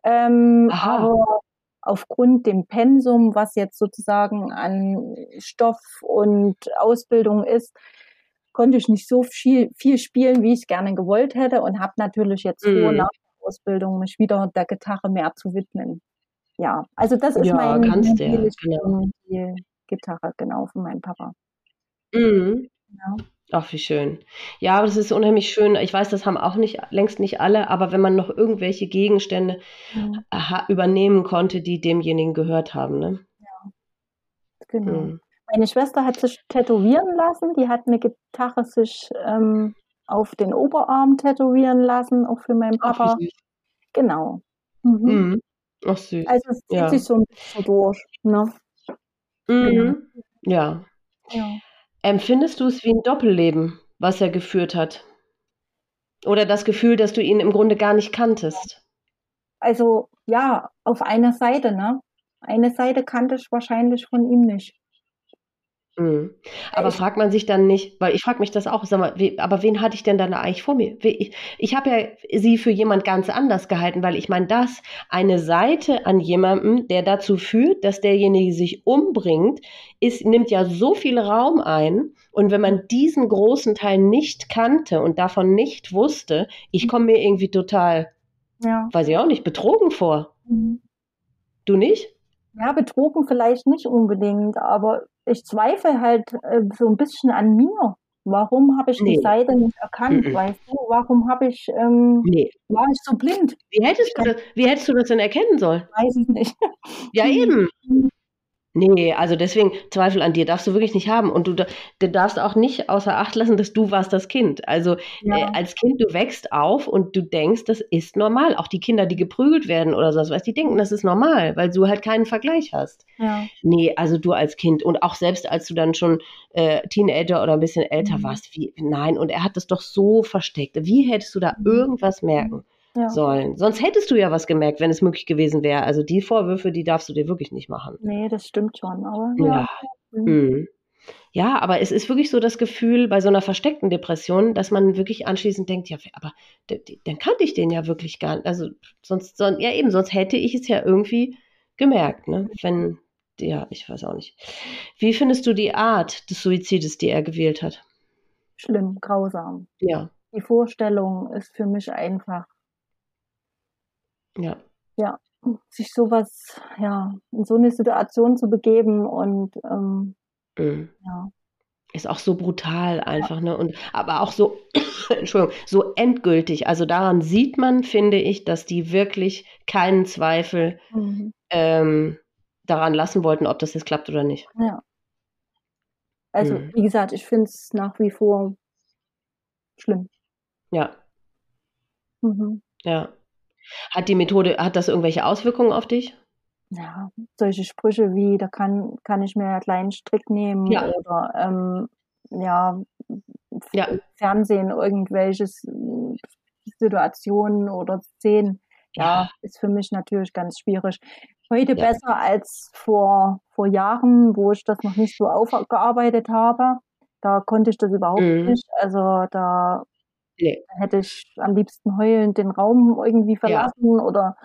Ähm, aber aufgrund dem Pensum, was jetzt sozusagen an Stoff und Ausbildung ist, konnte ich nicht so viel, viel spielen, wie ich gerne gewollt hätte und habe natürlich jetzt mhm. vor, nach der Ausbildung mich wieder der Gitarre mehr zu widmen ja, also das ist ja, mein kannst ja, genau. die Gitarre, genau, von meinem Papa. Mhm. Ja. Ach, wie schön. Ja, aber das ist unheimlich schön. Ich weiß, das haben auch nicht, längst nicht alle, aber wenn man noch irgendwelche Gegenstände Mhm. übernehmen konnte, die demjenigen gehört haben, ne? Genau. Mhm. Meine Schwester hat sich tätowieren lassen. Die hat eine Gitarre sich ähm, auf den Oberarm tätowieren lassen, auch für meinen Ach, Papa. süß. Genau. Mhm. Ach, süß. Also es zieht Ja. sich so ein bisschen durch. Ne? Mhm. Ja. Ja. Empfindest du es wie ein Doppelleben, was er geführt hat? Oder das Gefühl, dass du ihn im Grunde gar nicht kanntest? Also ja, auf einer Seite, ne? Eine Seite kannte ich wahrscheinlich von ihm nicht. Mhm. Aber fragt man sich dann nicht, weil ich frage mich das auch, sag mal, we, aber wen hatte ich denn dann eigentlich vor mir? Ich, ich habe ja sie für jemand ganz anders gehalten, weil ich meine, das, eine Seite an jemandem, der dazu führt, dass derjenige sich umbringt, ist, nimmt ja so viel Raum ein. Und wenn man diesen großen Teil nicht kannte und davon nicht wusste, ich komme mir irgendwie total, Ja. weiß ich auch nicht, betrogen vor. Mhm. Du nicht? Ja, betrogen vielleicht nicht unbedingt, aber ich zweifle halt äh, so ein bisschen an mir. Warum habe ich Nee. die Seite nicht erkannt, Mhm. weißt du? Warum habe ich, ähm, Nee. war ich so blind? Wie hättest du das, wie hättest du das denn erkennen sollen? Weiß ich nicht. Ja, eben. Nee, also deswegen Zweifel an dir darfst du wirklich nicht haben. Und du, du darfst auch nicht außer Acht lassen, dass du warst das Kind. Also äh, Ja. als Kind, du wächst auf und du denkst, das ist normal. Auch die Kinder, die geprügelt werden oder so, was die denken, das ist normal, weil du halt keinen Vergleich hast. Ja. Nee, also du als Kind und auch selbst als du dann schon äh, Teenager oder ein bisschen älter Mhm. warst, wie, nein, und er hat das doch so versteckt. Wie hättest du da Mhm. irgendwas merken Ja. sollen? Sonst hättest du ja was gemerkt, wenn es möglich gewesen wäre. Also die Vorwürfe, die darfst du dir wirklich nicht machen. Nee, das stimmt schon, aber Ja. ja. Mhm. Mhm. Ja, aber es ist wirklich so das Gefühl bei so einer versteckten Depression, dass man wirklich anschließend denkt, ja, aber dann kannte ich den ja wirklich gar nicht. Also sonst, son- ja eben, sonst hätte ich es ja irgendwie gemerkt, ne? Wenn, ja, ich weiß auch nicht. Wie findest du die Art des Suizides, die er gewählt hat? Schlimm, grausam. Ja, Die Vorstellung ist für mich einfach, ja. sich sowas, ja, in so eine Situation zu begeben und ähm, Mhm. ja, Ist auch so brutal einfach, ne? Und aber auch so, Entschuldigung, so endgültig. Also daran sieht man, finde ich, dass die wirklich keinen Zweifel mhm. ähm, daran lassen wollten, ob das jetzt klappt oder nicht. ja. Also, Mhm. wie gesagt, ich finde es nach wie vor schlimm. Ja, Mhm. ja. Hat die Methode, hat das irgendwelche Auswirkungen auf dich? Ja, solche Sprüche wie, da kann, kann ich mir einen kleinen Strick nehmen Ja. oder ähm, ja, Ja. Fernsehen irgendwelches äh, Situationen oder Szenen. Ja, Ja. ist für mich natürlich ganz schwierig. Heute Ja. besser als vor, vor Jahren, wo ich das noch nicht so aufgearbeitet habe. Da konnte ich das überhaupt Mhm. nicht. Also da Nee. hätte ich am liebsten heulend den Raum irgendwie verlassen oder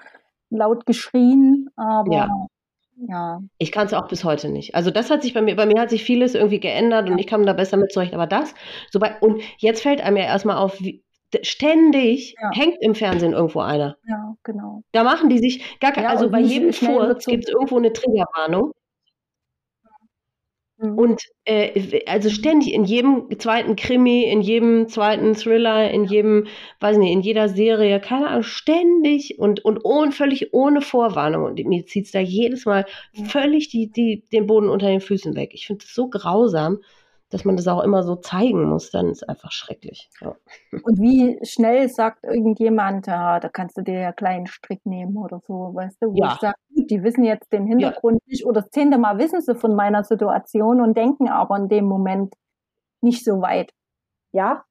laut geschrien. Aber Ja. ja, Ich kann es auch bis heute nicht. Also das hat sich bei mir, bei mir hat sich vieles irgendwie geändert und ich kam da besser mit zurecht. Aber das, so bei, und jetzt fällt einem ja erstmal auf, wie, ständig Ja. hängt im Fernsehen irgendwo einer. ja, genau. Da machen die sich gar kein, Ja, also bei jedem Furz gibt es irgendwo eine Triggerwarnung. Mhm. Und äh, also ständig in jedem zweiten Krimi, in jedem zweiten Thriller, in jedem, weiß nicht, in jeder Serie, keine Ahnung, ständig und, und ohne, völlig ohne Vorwarnung. Und mir zieht es da jedes Mal völlig die, die, den Boden unter den Füßen weg. Ich finde es so grausam, dass man das auch immer so zeigen muss. Dann ist einfach schrecklich. Ja. Und wie schnell sagt irgendjemand, ja, da kannst du dir ja einen kleinen Strick nehmen oder so, weißt du, wo Ja. ich sage, gut, die wissen jetzt den Hintergrund nicht oder das zehnte Mal wissen sie von meiner Situation und denken aber in dem Moment nicht so weit. Ja,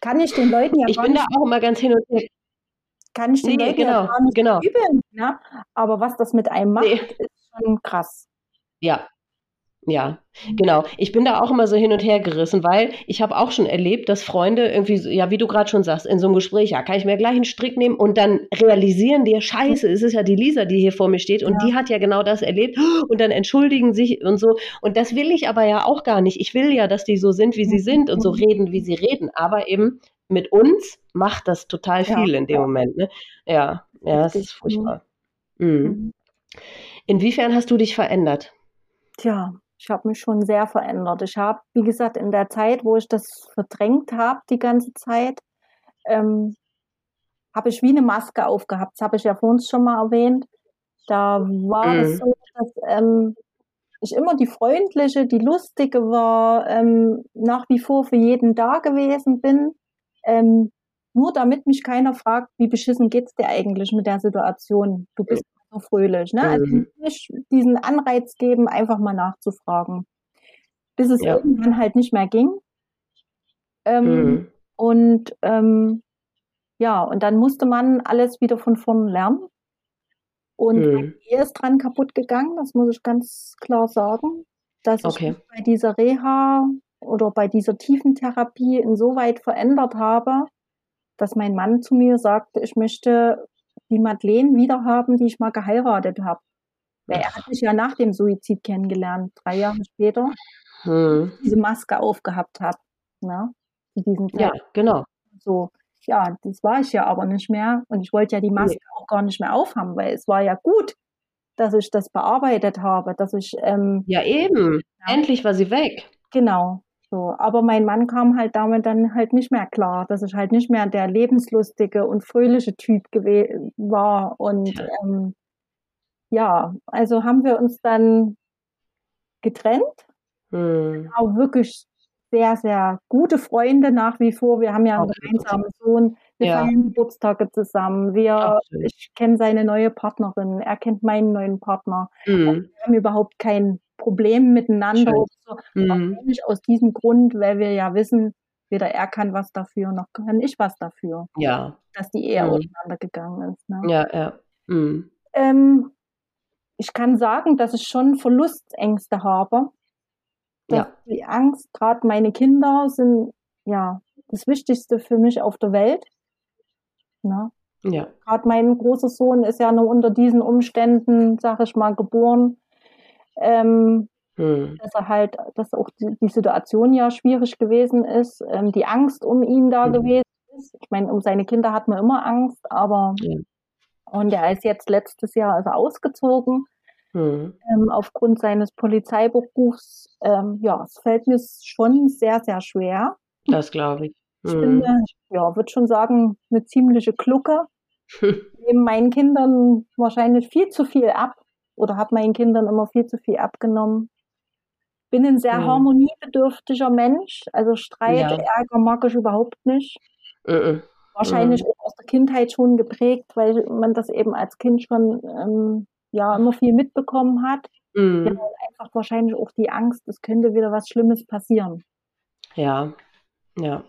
kann ich den Leuten ja Ich bin da auch immer ganz hin und her. kann ich den Nee, Leuten genau, ja gar nicht genau. übeln, ne? aber was das mit einem macht, Nee. ist schon krass. Ja. Ja, genau. Ich bin da auch immer so hin und her gerissen, weil ich habe auch schon erlebt, dass Freunde irgendwie, so, ja, wie du gerade schon sagst, in so einem Gespräch, ja, kann ich mir gleich einen Strick nehmen und dann realisieren die, scheiße, es ist ja die Lisa, die hier vor mir steht und die hat ja genau das erlebt und dann entschuldigen sich und so. Und das will ich aber ja auch gar nicht. Ich will ja, dass die so sind, wie sie sind und so reden, wie sie reden. Aber eben mit uns macht das total Ja, viel in dem ja. Moment. Ne? Ja, ja, das Richtig. ist furchtbar. Mhm. Mhm. Inwiefern hast du dich verändert? Tja, ich habe mich schon sehr verändert. Ich habe, wie gesagt, in der Zeit, wo ich das verdrängt habe, die ganze Zeit, ähm, habe ich wie eine Maske aufgehabt. Das habe ich ja vorhin schon mal erwähnt. Da war mhm. es so, dass ähm, ich immer die freundliche, die lustige war, ähm, nach wie vor für jeden da gewesen bin. Ähm, nur damit mich keiner fragt, wie beschissen geht's dir eigentlich mit der Situation? Du bist so fröhlich. Ne? Also mhm. nicht diesen Anreiz geben, einfach mal nachzufragen. Bis es ja. irgendwann halt nicht mehr ging. Ähm, mhm. Und ähm, ja, und dann musste man alles wieder von vorn lernen. Und mhm. Ehe ist dran kaputt gegangen, das muss ich ganz klar sagen, dass okay. ich bei dieser Reha oder bei dieser tiefen Therapie insoweit verändert habe, dass mein Mann zu mir sagte, ich möchte die Madeleine wiederhaben, die ich mal geheiratet habe. Weil er hat mich ja nach dem Suizid kennengelernt, drei Jahre später, hm. diese Maske aufgehabt habe. Ne? Ja, genau. So, ja, das war ich ja aber nicht mehr. Und ich wollte ja die Maske nee. auch gar nicht mehr aufhaben, weil es war ja gut, dass ich das bearbeitet habe, dass ich. Ähm, ja, eben. Ja, Endlich war sie weg. Genau. So, aber mein Mann kam halt damit dann halt nicht mehr klar, dass ich halt nicht mehr der lebenslustige und fröhliche Typ war. Und ja. Ähm, ja, also haben wir uns dann getrennt. Hm. Auch wirklich sehr, sehr gute Freunde nach wie vor. Wir haben ja einen gemeinsamen Sohn. Wir ja. feiern Geburtstage zusammen. Wir, ich kenne seine neue Partnerin. Er kennt meinen neuen Partner. Mhm. Wir haben überhaupt kein Problem miteinander. So. Mhm. Nicht aus diesem Grund, weil wir ja wissen, weder er kann was dafür, noch kann ich was dafür. Ja. Dass die Ehe mhm. auseinandergegangen ist. Ne? Ja, ja. Mhm. Ähm, ich kann sagen, dass ich schon Verlustängste habe ja. die Angst, gerade meine Kinder sind ja das Wichtigste für mich auf der Welt. Ne? Ja. Gerade mein großer Sohn ist ja nur unter diesen Umständen, sag ich mal, geboren. Ähm, hm. Dass er halt, dass auch die, die, Situation ja schwierig gewesen ist, ähm, die Angst um ihn da hm. gewesen ist. Ich meine, um seine Kinder hat man immer Angst, aber ja. und er ist jetzt letztes Jahr also ausgezogen Mhm. Ähm, aufgrund seines Polizeiberufs, ähm, ja, es fällt mir schon sehr, sehr schwer. Das glaube ich. Ich bin, hm. ja, würde schon sagen, eine ziemliche Klucke. Neben meinen Kindern wahrscheinlich viel zu viel ab oder habe meinen Kindern immer viel zu viel abgenommen. Bin ein sehr mhm. harmoniebedürftiger Mensch, also Streit, ja. Ärger mag ich überhaupt nicht. Mhm. Wahrscheinlich auch aus der Kindheit schon geprägt, weil man das eben als Kind schon ähm, ja immer viel mitbekommen hat. Mhm. Ja, einfach wahrscheinlich auch die Angst, es könnte wieder was Schlimmes passieren. Ja, ja.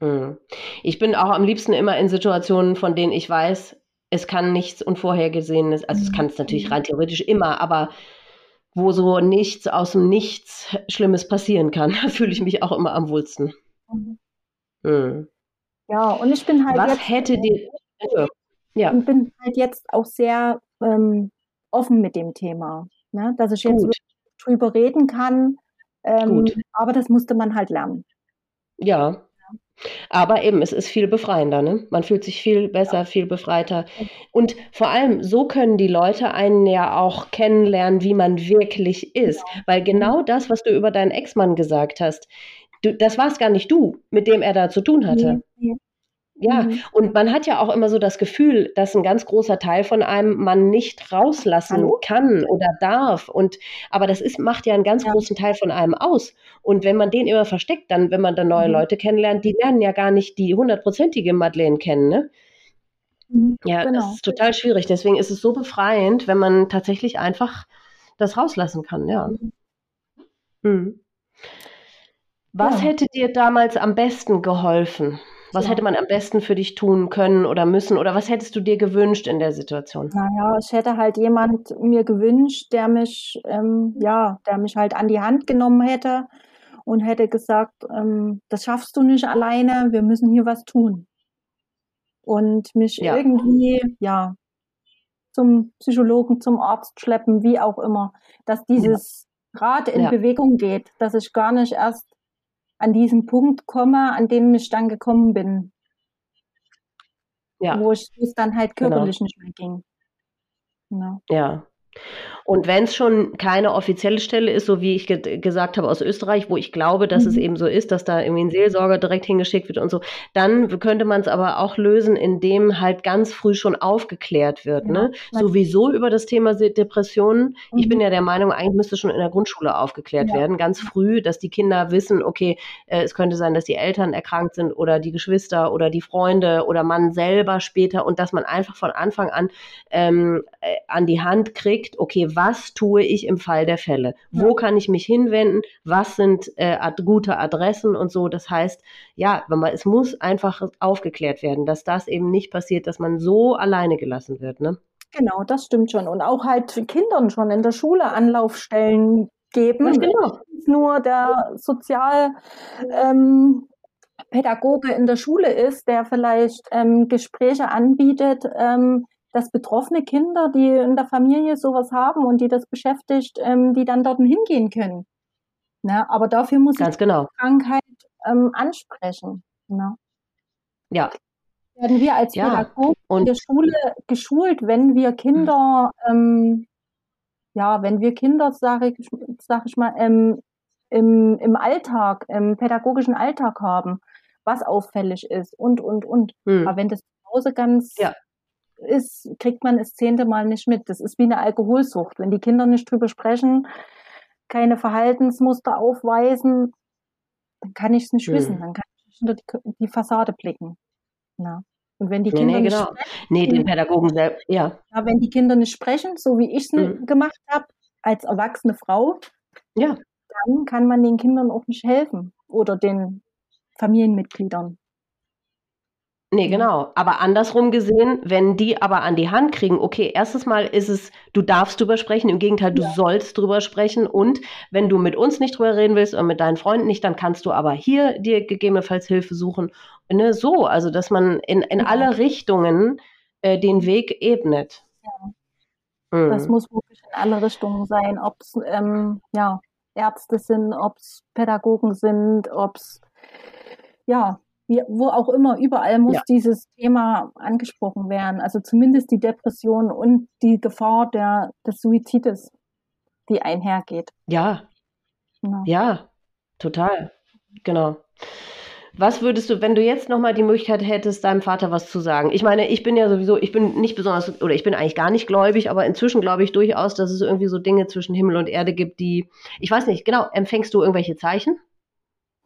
Mhm. Ich bin auch am liebsten immer in Situationen, von denen ich weiß, es kann nichts Unvorhergesehenes, also es kann es natürlich rein theoretisch immer, aber wo so nichts aus dem Nichts Schlimmes passieren kann, da fühle ich mich auch immer am wohlsten. Mhm. Mhm. Ja, und ich bin halt. Was jetzt, hätte dir. Ja. Und bin halt jetzt auch sehr ähm, offen mit dem Thema, ne? dass ich jetzt drüber reden kann. Ähm, aber das musste man halt lernen. Ja. Aber eben, es ist viel befreiender, ne? Man fühlt sich viel besser, viel befreiter. Und vor allem, so können die Leute einen ja auch kennenlernen, wie man wirklich ist. Genau. Weil genau mhm. das, was du über deinen Ex-Mann gesagt hast, du, das war es gar nicht du, mit dem er da zu tun hatte. Ja, mhm. und man hat ja auch immer so das Gefühl, dass ein ganz großer Teil von einem man nicht rauslassen Hallo? kann oder darf. Und aber das ist, macht ja einen ganz ja. großen Teil von einem aus. Und wenn man den immer versteckt, dann, wenn man dann neue mhm. Leute kennenlernt, die lernen ja gar nicht die hundertprozentige Madeleine kennen, ne? Mhm, ja, genau. das ist total schwierig. Deswegen ist es so befreiend, wenn man tatsächlich einfach das rauslassen kann, ja. Mhm. mhm. Was ja. hätte dir damals am besten geholfen? Was ja. hätte man am besten für dich tun können oder müssen? Oder was hättest du dir gewünscht in der Situation? Naja, ich hätte halt jemand mir gewünscht, der mich, ähm, ja, der mich halt an die Hand genommen hätte und hätte gesagt, ähm, das schaffst du nicht alleine, wir müssen hier was tun. Und mich ja. irgendwie, ja, zum Psychologen, zum Arzt schleppen, wie auch immer, dass dieses Rad in ja. Bewegung geht, dass ich gar nicht erst an diesen Punkt komme, an dem ich dann gekommen bin. Ja. Wo es dann halt genau. körperlich genau. nicht mehr ging. Ja. ja. Und wenn es schon keine offizielle Stelle ist, so wie ich ge gesagt habe aus Österreich, wo ich glaube, dass mhm. es eben so ist, dass da irgendwie ein Seelsorger direkt hingeschickt wird und so, dann könnte man es aber auch lösen, indem halt ganz früh schon aufgeklärt wird. Ja, ne? Sowieso über das Thema Depressionen. Mhm. Ich bin ja der Meinung, eigentlich müsste schon in der Grundschule aufgeklärt ja. werden, ganz früh, dass die Kinder wissen, okay, äh, es könnte sein, dass die Eltern erkrankt sind oder die Geschwister oder die Freunde oder man selber später und dass man einfach von Anfang an ähm, äh, an die Hand kriegt, okay, was tue ich im Fall der Fälle? Wo kann ich mich hinwenden? Was sind äh, ad gute Adressen und so? Das heißt, ja, wenn man, es muss einfach aufgeklärt werden, dass das eben nicht passiert, dass man so alleine gelassen wird, ne? Genau, das stimmt schon. Und auch halt Kindern schon in der Schule Anlaufstellen geben. Ja, genau. Nur der Sozialpädagoge ähm, in der Schule ist, der vielleicht ähm, Gespräche anbietet, ähm, dass betroffene Kinder, die in der Familie sowas haben und die das beschäftigt, ähm, die dann dort hingehen können. Ne? Aber dafür muss Ganz ich genau. die Krankheit ähm, ansprechen. Ne? Ja. Werden wir als ja. Pädagogen in der Schule geschult, wenn wir Kinder, ähm, ja, wenn wir Kinder, sage ich, sag ich mal, ähm, im, im Alltag, im pädagogischen Alltag haben, was auffällig ist und, und, und. Hm. Aber wenn das zu Hause ganz ja ist, kriegt man das zehnte Mal nicht mit. Das ist wie eine Alkoholsucht. Wenn die Kinder nicht drüber sprechen, keine Verhaltensmuster aufweisen, dann kann ich es nicht hm. wissen. Dann kann ich hinter die, die Fassade blicken. Ja. Und wenn die Kinder nee, genau. nicht sprechen, nee, den Pädagogen selbst, ja. ja. Wenn die Kinder nicht sprechen, so wie ich es mhm. gemacht habe, als erwachsene Frau, ja. dann kann man den Kindern auch nicht helfen oder den Familienmitgliedern. Nee, genau. Aber andersrum gesehen, wenn die aber an die Hand kriegen, okay, erstes Mal ist es, du darfst drüber sprechen, im Gegenteil, du ja. sollst drüber sprechen und wenn du mit uns nicht drüber reden willst und mit deinen Freunden nicht, dann kannst du aber hier dir gegebenenfalls Hilfe suchen. Ne, so, also dass man in, in ja. alle Richtungen äh, den Weg ebnet. Ja. Mhm. Das muss wirklich in alle Richtungen sein, ob es ähm, ja, Ärzte sind, ob es Pädagogen sind, ob es ja, wie, wo auch immer, überall muss ja. dieses Thema angesprochen werden. Also zumindest die Depression und die Gefahr der, des Suizides, die einhergeht. Ja. Genau. Ja, total. Genau. Was würdest du, wenn du jetzt nochmal die Möglichkeit hättest, deinem Vater was zu sagen? Ich meine, ich bin ja sowieso, ich bin nicht besonders, oder ich bin eigentlich gar nicht gläubig, aber inzwischen glaube ich durchaus, dass es irgendwie so Dinge zwischen Himmel und Erde gibt, die, ich weiß nicht, genau, empfängst du irgendwelche Zeichen?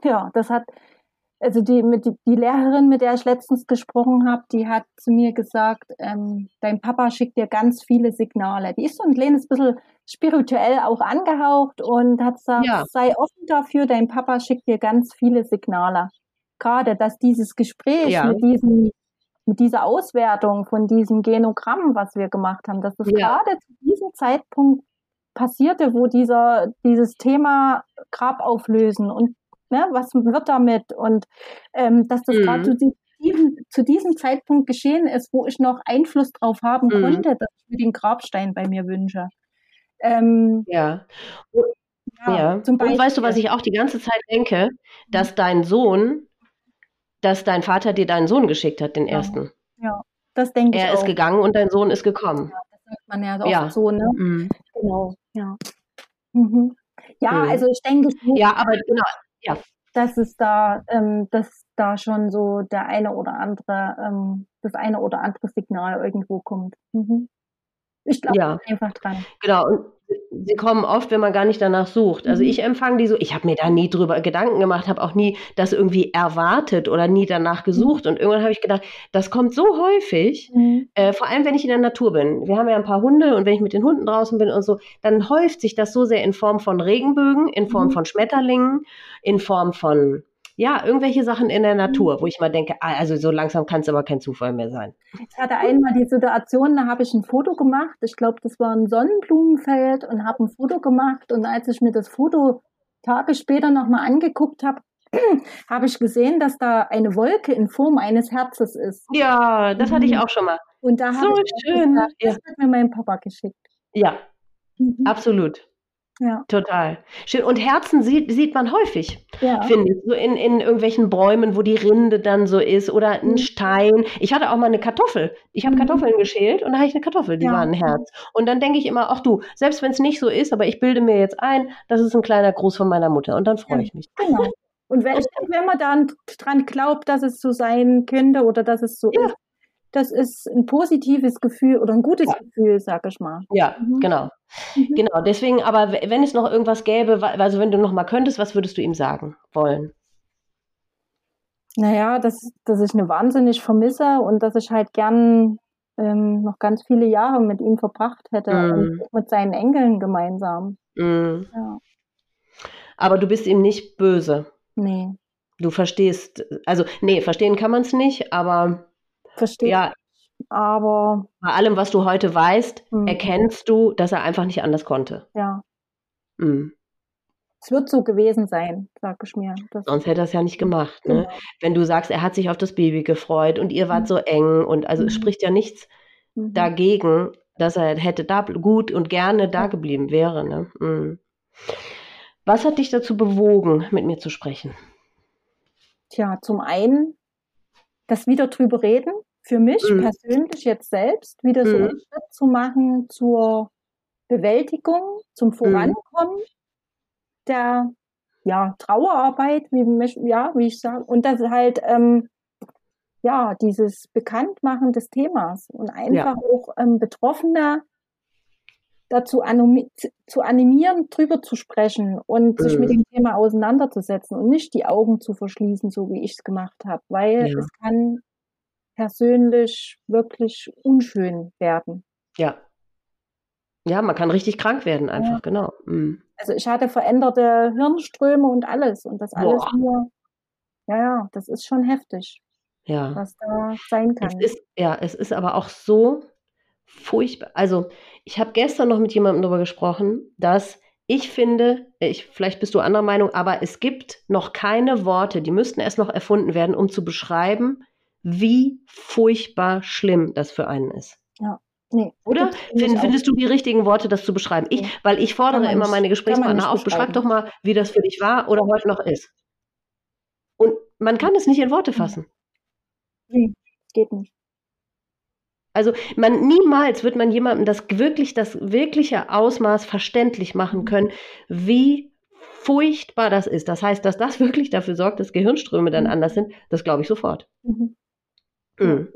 Ja, das hat, also die, mit, die Lehrerin, mit der ich letztens gesprochen habe, die hat zu mir gesagt, ähm, dein Papa schickt dir ganz viele Signale. Die ist so ein kleines bisschen spirituell auch angehaucht und hat gesagt, ja. sei offen dafür, dein Papa schickt dir ganz viele Signale. Gerade, dass dieses Gespräch ja. mit diesem mit dieser Auswertung von diesem Genogramm, was wir gemacht haben, dass das ja. gerade zu diesem Zeitpunkt passierte, wo dieser, dieses Thema Grab auflösen und ne, was wird damit? Und ähm, dass das mhm. gerade zu diesem, zu diesem Zeitpunkt geschehen ist, wo ich noch Einfluss drauf haben mhm. konnte, dass ich mir den Grabstein bei mir wünsche. Ähm, ja. Ja, ja. und weißt du, was ich auch die ganze Zeit denke, dass dein Sohn, dass dein Vater dir deinen Sohn geschickt hat, den ja. ersten. Ja, das denke ich. Er ist gegangen und dein Sohn ist gekommen. Ja, das sagt man ja oft ja. so, ne? Mhm. Genau, ja. Mhm. Ja, mhm. also ich denke. Ja, aber genau, ja. Dass es da, ähm, dass da schon so der eine oder andere, ähm, das eine oder andere Signal irgendwo kommt. Mhm. Ich glaube ja. einfach dran. Genau. Und sie kommen oft, wenn man gar nicht danach sucht. Also mhm. ich empfange die so, ich habe mir da nie drüber Gedanken gemacht, habe auch nie das irgendwie erwartet oder nie danach gesucht. Mhm. Und irgendwann habe ich gedacht, das kommt so häufig, mhm. äh, vor allem wenn ich in der Natur bin. Wir haben ja ein paar Hunde und wenn ich mit den Hunden draußen bin und so, dann häuft sich das so sehr in Form von Regenbögen, in Form mhm. von Schmetterlingen, in Form von ja, irgendwelche Sachen in der mhm. Natur, wo ich mal denke, ah, also so langsam kann es aber kein Zufall mehr sein. Ich hatte einmal die Situation, da habe ich ein Foto gemacht. Ich glaube, das war ein Sonnenblumenfeld und habe ein Foto gemacht. Und als ich mir das Foto Tage später nochmal angeguckt habe, habe ich gesehen, dass da eine Wolke in Form eines Herzes ist. Ja, das hatte ich mhm. auch schon mal. Und da so ich schön. Gesagt, das hat mir mein Papa geschickt. Ja, mhm. absolut. Ja. Total. Schön. Und Herzen sieht, sieht man häufig, ja. finde ich. So in, in irgendwelchen Bäumen, wo die Rinde dann so ist oder ein mhm. Stein. Ich hatte auch mal eine Kartoffel. Ich habe mhm. Kartoffeln geschält und da habe ich eine Kartoffel, die ja. war ein Herz. Und dann denke ich immer, ach du, selbst wenn es nicht so ist, aber ich bilde mir jetzt ein, das ist ein kleiner Gruß von meiner Mutter und dann freue ich mich. Genau. Und wenn, wenn man dann dran glaubt, dass es so sein könnte oder dass es so ist, das ist ein positives Gefühl oder ein gutes ja. Gefühl, sag ich mal. Ja, mhm. genau. Mhm. Genau, deswegen, aber wenn es noch irgendwas gäbe, also wenn du noch mal könntest, was würdest du ihm sagen wollen? Naja, dass, dass ich eine wahnsinnig vermisse und dass ich halt gern ähm, noch ganz viele Jahre mit ihm verbracht hätte und mit seinen Enkeln gemeinsam. Mm. Ja. Aber du bist ihm nicht böse. Nee. Du verstehst, also nee, verstehen kann man es nicht, aber Verstehe. Ja. Aber. Bei allem, was du heute weißt, mhm. erkennst du, dass er einfach nicht anders konnte. Ja. Mhm. Es wird so gewesen sein, sag ich mir. Das Sonst hätte er es ja nicht gemacht. Ne? Genau. Wenn du sagst, er hat sich auf das Baby gefreut und ihr wart mhm. so eng und also es mhm. spricht ja nichts mhm. dagegen, dass er hätte da gut und gerne da geblieben wäre. Ne? Mhm. Was hat dich dazu bewogen, mit mir zu sprechen? Tja, zum einen das wieder drüber reden, für mich mhm. persönlich jetzt selbst wieder so einen mhm. Schritt zu machen zur Bewältigung, zum mhm. Vorankommen mhm. der ja, Trauerarbeit, wie, ja, wie ich sage, und das halt ähm, ja dieses Bekanntmachen des Themas und einfach ja. auch ähm, Betroffene dazu animi zu animieren, drüber zu sprechen und sich mit mhm. dem Thema auseinanderzusetzen und nicht die Augen zu verschließen, so wie ich es gemacht habe, weil ja. es kann persönlich wirklich unschön werden. Ja. Ja, man kann richtig krank werden, einfach, ja. genau. Mhm. Also ich hatte veränderte Hirnströme und alles und das alles Boah. nur, ja, ja, das ist schon heftig. Ja. Was da sein kann. Es ist, ja, es ist aber auch so furchtbar. Also, ich habe gestern noch mit jemandem darüber gesprochen, dass ich finde, ich, vielleicht bist du anderer Meinung, aber es gibt noch keine Worte, die müssten erst noch erfunden werden, um zu beschreiben, wie furchtbar schlimm das für einen ist. Ja. Nee, Oder Find, findest du die richtigen Worte, das zu beschreiben? Ich, weil ich fordere immer meine Gesprächspartner auf, beschreib doch mal, wie das für dich war oder heute noch ist. Und man kann es nicht in Worte fassen. Nee, geht nicht. Also man niemals wird man jemandem das wirklich das wirkliche Ausmaß verständlich machen können, wie furchtbar das ist. Das heißt, dass das wirklich dafür sorgt, dass Gehirnströme dann mhm. anders sind, das glaube ich sofort. Mhm. Mhm.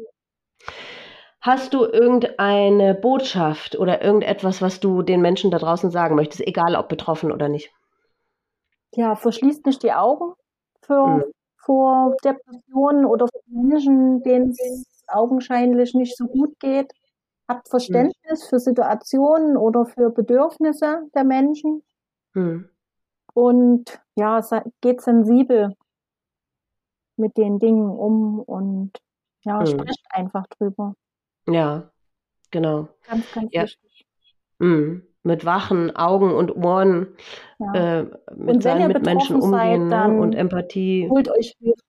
Hast du irgendeine Botschaft oder irgendetwas, was du den Menschen da draußen sagen möchtest, egal ob betroffen oder nicht? Ja, verschließt nicht die Augen für, mhm. vor Depressionen oder für Menschen, denen es augenscheinlich nicht so gut geht. Habt Verständnis mhm. für Situationen oder für Bedürfnisse der Menschen. Mhm. Und ja, geht sensibel mit den Dingen um und ja, mhm. spricht einfach drüber. Ja, genau. Ganz, ganz ja. wichtig. Mhm. Mit wachen Augen und Ohren ja. äh, mit und seinen Mitmenschen umgehen seid, ne? und Empathie. Holt euch Hilfe.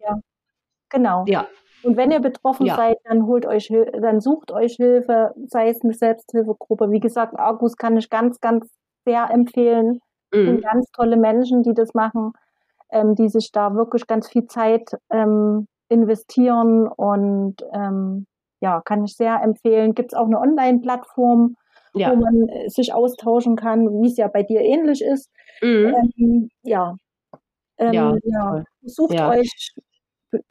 Ja, genau. Ja. Und wenn ihr betroffen ja. seid, dann holt euch, dann sucht euch Hilfe, sei es eine Selbsthilfegruppe. Wie gesagt, Argus kann ich ganz, ganz sehr empfehlen. Mhm. sind ganz tolle Menschen, die das machen, ähm, die sich da wirklich ganz viel Zeit ähm, investieren und ähm, ja, kann ich sehr empfehlen. Gibt es auch eine Online-Plattform, ja. wo man äh, sich austauschen kann, wie es ja bei dir ähnlich ist. Mhm. Ähm, ja. Ähm, ja. ja. Sucht ja. euch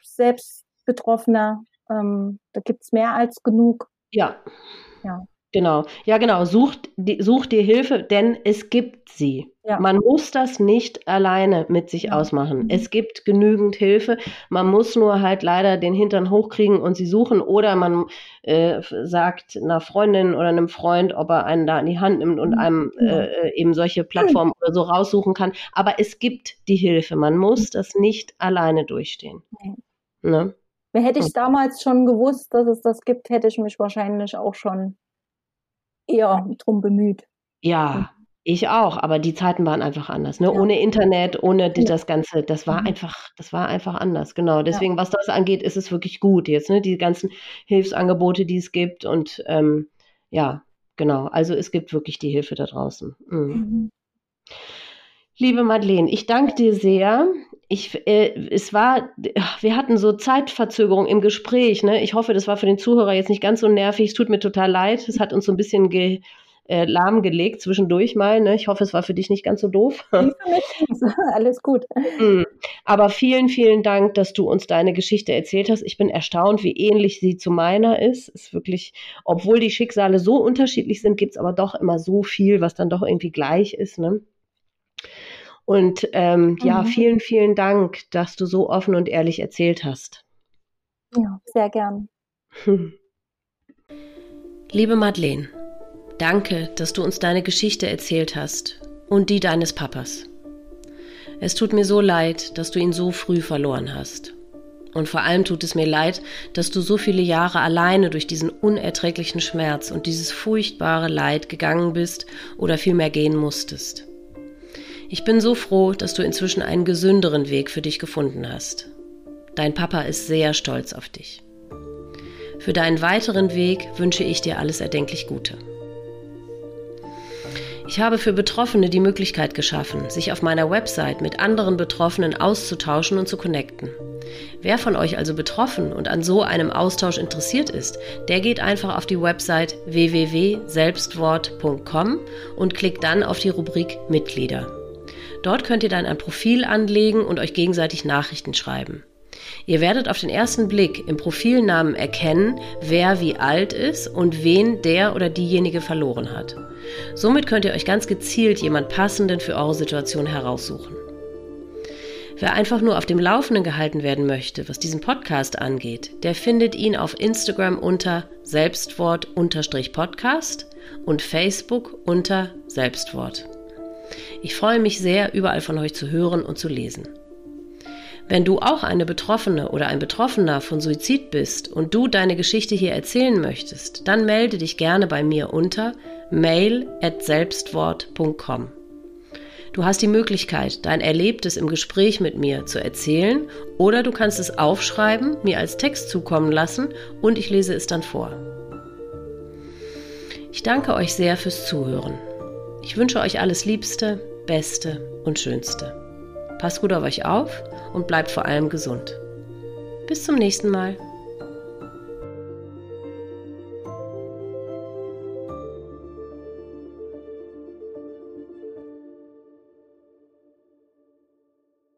selbst Betroffene. Ähm, da gibt es mehr als genug. Ja. Ja. Genau, ja genau, sucht, die, such dir Hilfe, denn es gibt sie. Ja. Man muss das nicht alleine mit sich ja. ausmachen. Mhm. Es gibt genügend Hilfe. Man muss nur halt leider den Hintern hochkriegen und sie suchen oder man äh, sagt einer Freundin oder einem Freund, ob er einen da in die Hand nimmt und mhm. einem äh, eben solche Plattformen oder so raussuchen kann. Aber es gibt die Hilfe. Man muss mhm. das nicht alleine durchstehen. Ne? Hätte ich damals schon gewusst, dass es das gibt, hätte ich mich wahrscheinlich auch schon eher drum bemüht. Ja, ich auch, aber die Zeiten waren einfach anders, ne? Ja. Ohne Internet, ohne die, das Ganze, das war mhm. einfach, das war einfach anders, genau. Deswegen, ja. was das angeht, ist es wirklich gut jetzt, ne? Die ganzen Hilfsangebote, die es gibt und ähm, ja, genau. Also es gibt wirklich die Hilfe da draußen. Mhm. Mhm. Liebe Madeleine, ich danke dir sehr. Ich, äh, es war, wir hatten so Zeitverzögerung im Gespräch. Ne? Ich hoffe, das war für den Zuhörer jetzt nicht ganz so nervig. Es tut mir total leid. Es hat uns so ein bisschen ge, äh, lahmgelegt zwischendurch mal. Ne? Ich hoffe, es war für dich nicht ganz so doof. Alles gut. Mm. Aber vielen, vielen Dank, dass du uns deine Geschichte erzählt hast. Ich bin erstaunt, wie ähnlich sie zu meiner ist. Ist wirklich, obwohl die Schicksale so unterschiedlich sind, gibt es aber doch immer so viel, was dann doch irgendwie gleich ist. Ne? Und ähm, mhm. ja, vielen, vielen Dank, dass du so offen und ehrlich erzählt hast. Ja, sehr gern. Liebe Madeleine, Danke, dass du uns deine Geschichte erzählt hast und die deines Papas. Es tut mir so leid, dass du ihn so früh verloren hast. Und vor allem tut es mir leid, dass du so viele Jahre alleine durch diesen unerträglichen Schmerz und dieses furchtbare Leid gegangen bist oder vielmehr gehen musstest. Ich bin so froh, dass du inzwischen einen gesünderen Weg für dich gefunden hast. Dein Papa ist sehr stolz auf dich. Für deinen weiteren Weg wünsche ich dir alles erdenklich Gute. Ich habe für Betroffene die Möglichkeit geschaffen, sich auf meiner Website mit anderen Betroffenen auszutauschen und zu connecten. Wer von euch also betroffen und an so einem Austausch interessiert ist, der geht einfach auf die Website www.selbstwort.com und klickt dann auf die Rubrik Mitglieder. Dort könnt ihr dann ein Profil anlegen und euch gegenseitig Nachrichten schreiben. Ihr werdet auf den ersten Blick im Profilnamen erkennen, wer wie alt ist und wen der oder diejenige verloren hat. Somit könnt ihr euch ganz gezielt jemand Passenden für eure Situation heraussuchen. Wer einfach nur auf dem Laufenden gehalten werden möchte, was diesen Podcast angeht, der findet ihn auf Instagram unter Selbstwort-Podcast und Facebook unter Selbstwort. Ich freue mich sehr, überall von euch zu hören und zu lesen. Wenn du auch eine Betroffene oder ein Betroffener von Suizid bist und du deine Geschichte hier erzählen möchtest, dann melde dich gerne bei mir unter mail@selbstwort.com. Du hast die Möglichkeit, dein Erlebtes im Gespräch mit mir zu erzählen oder du kannst es aufschreiben, mir als Text zukommen lassen und ich lese es dann vor. Ich danke euch sehr fürs Zuhören. Ich wünsche euch alles Liebste, Beste und Schönste. Passt gut auf euch auf und bleibt vor allem gesund. Bis zum nächsten Mal.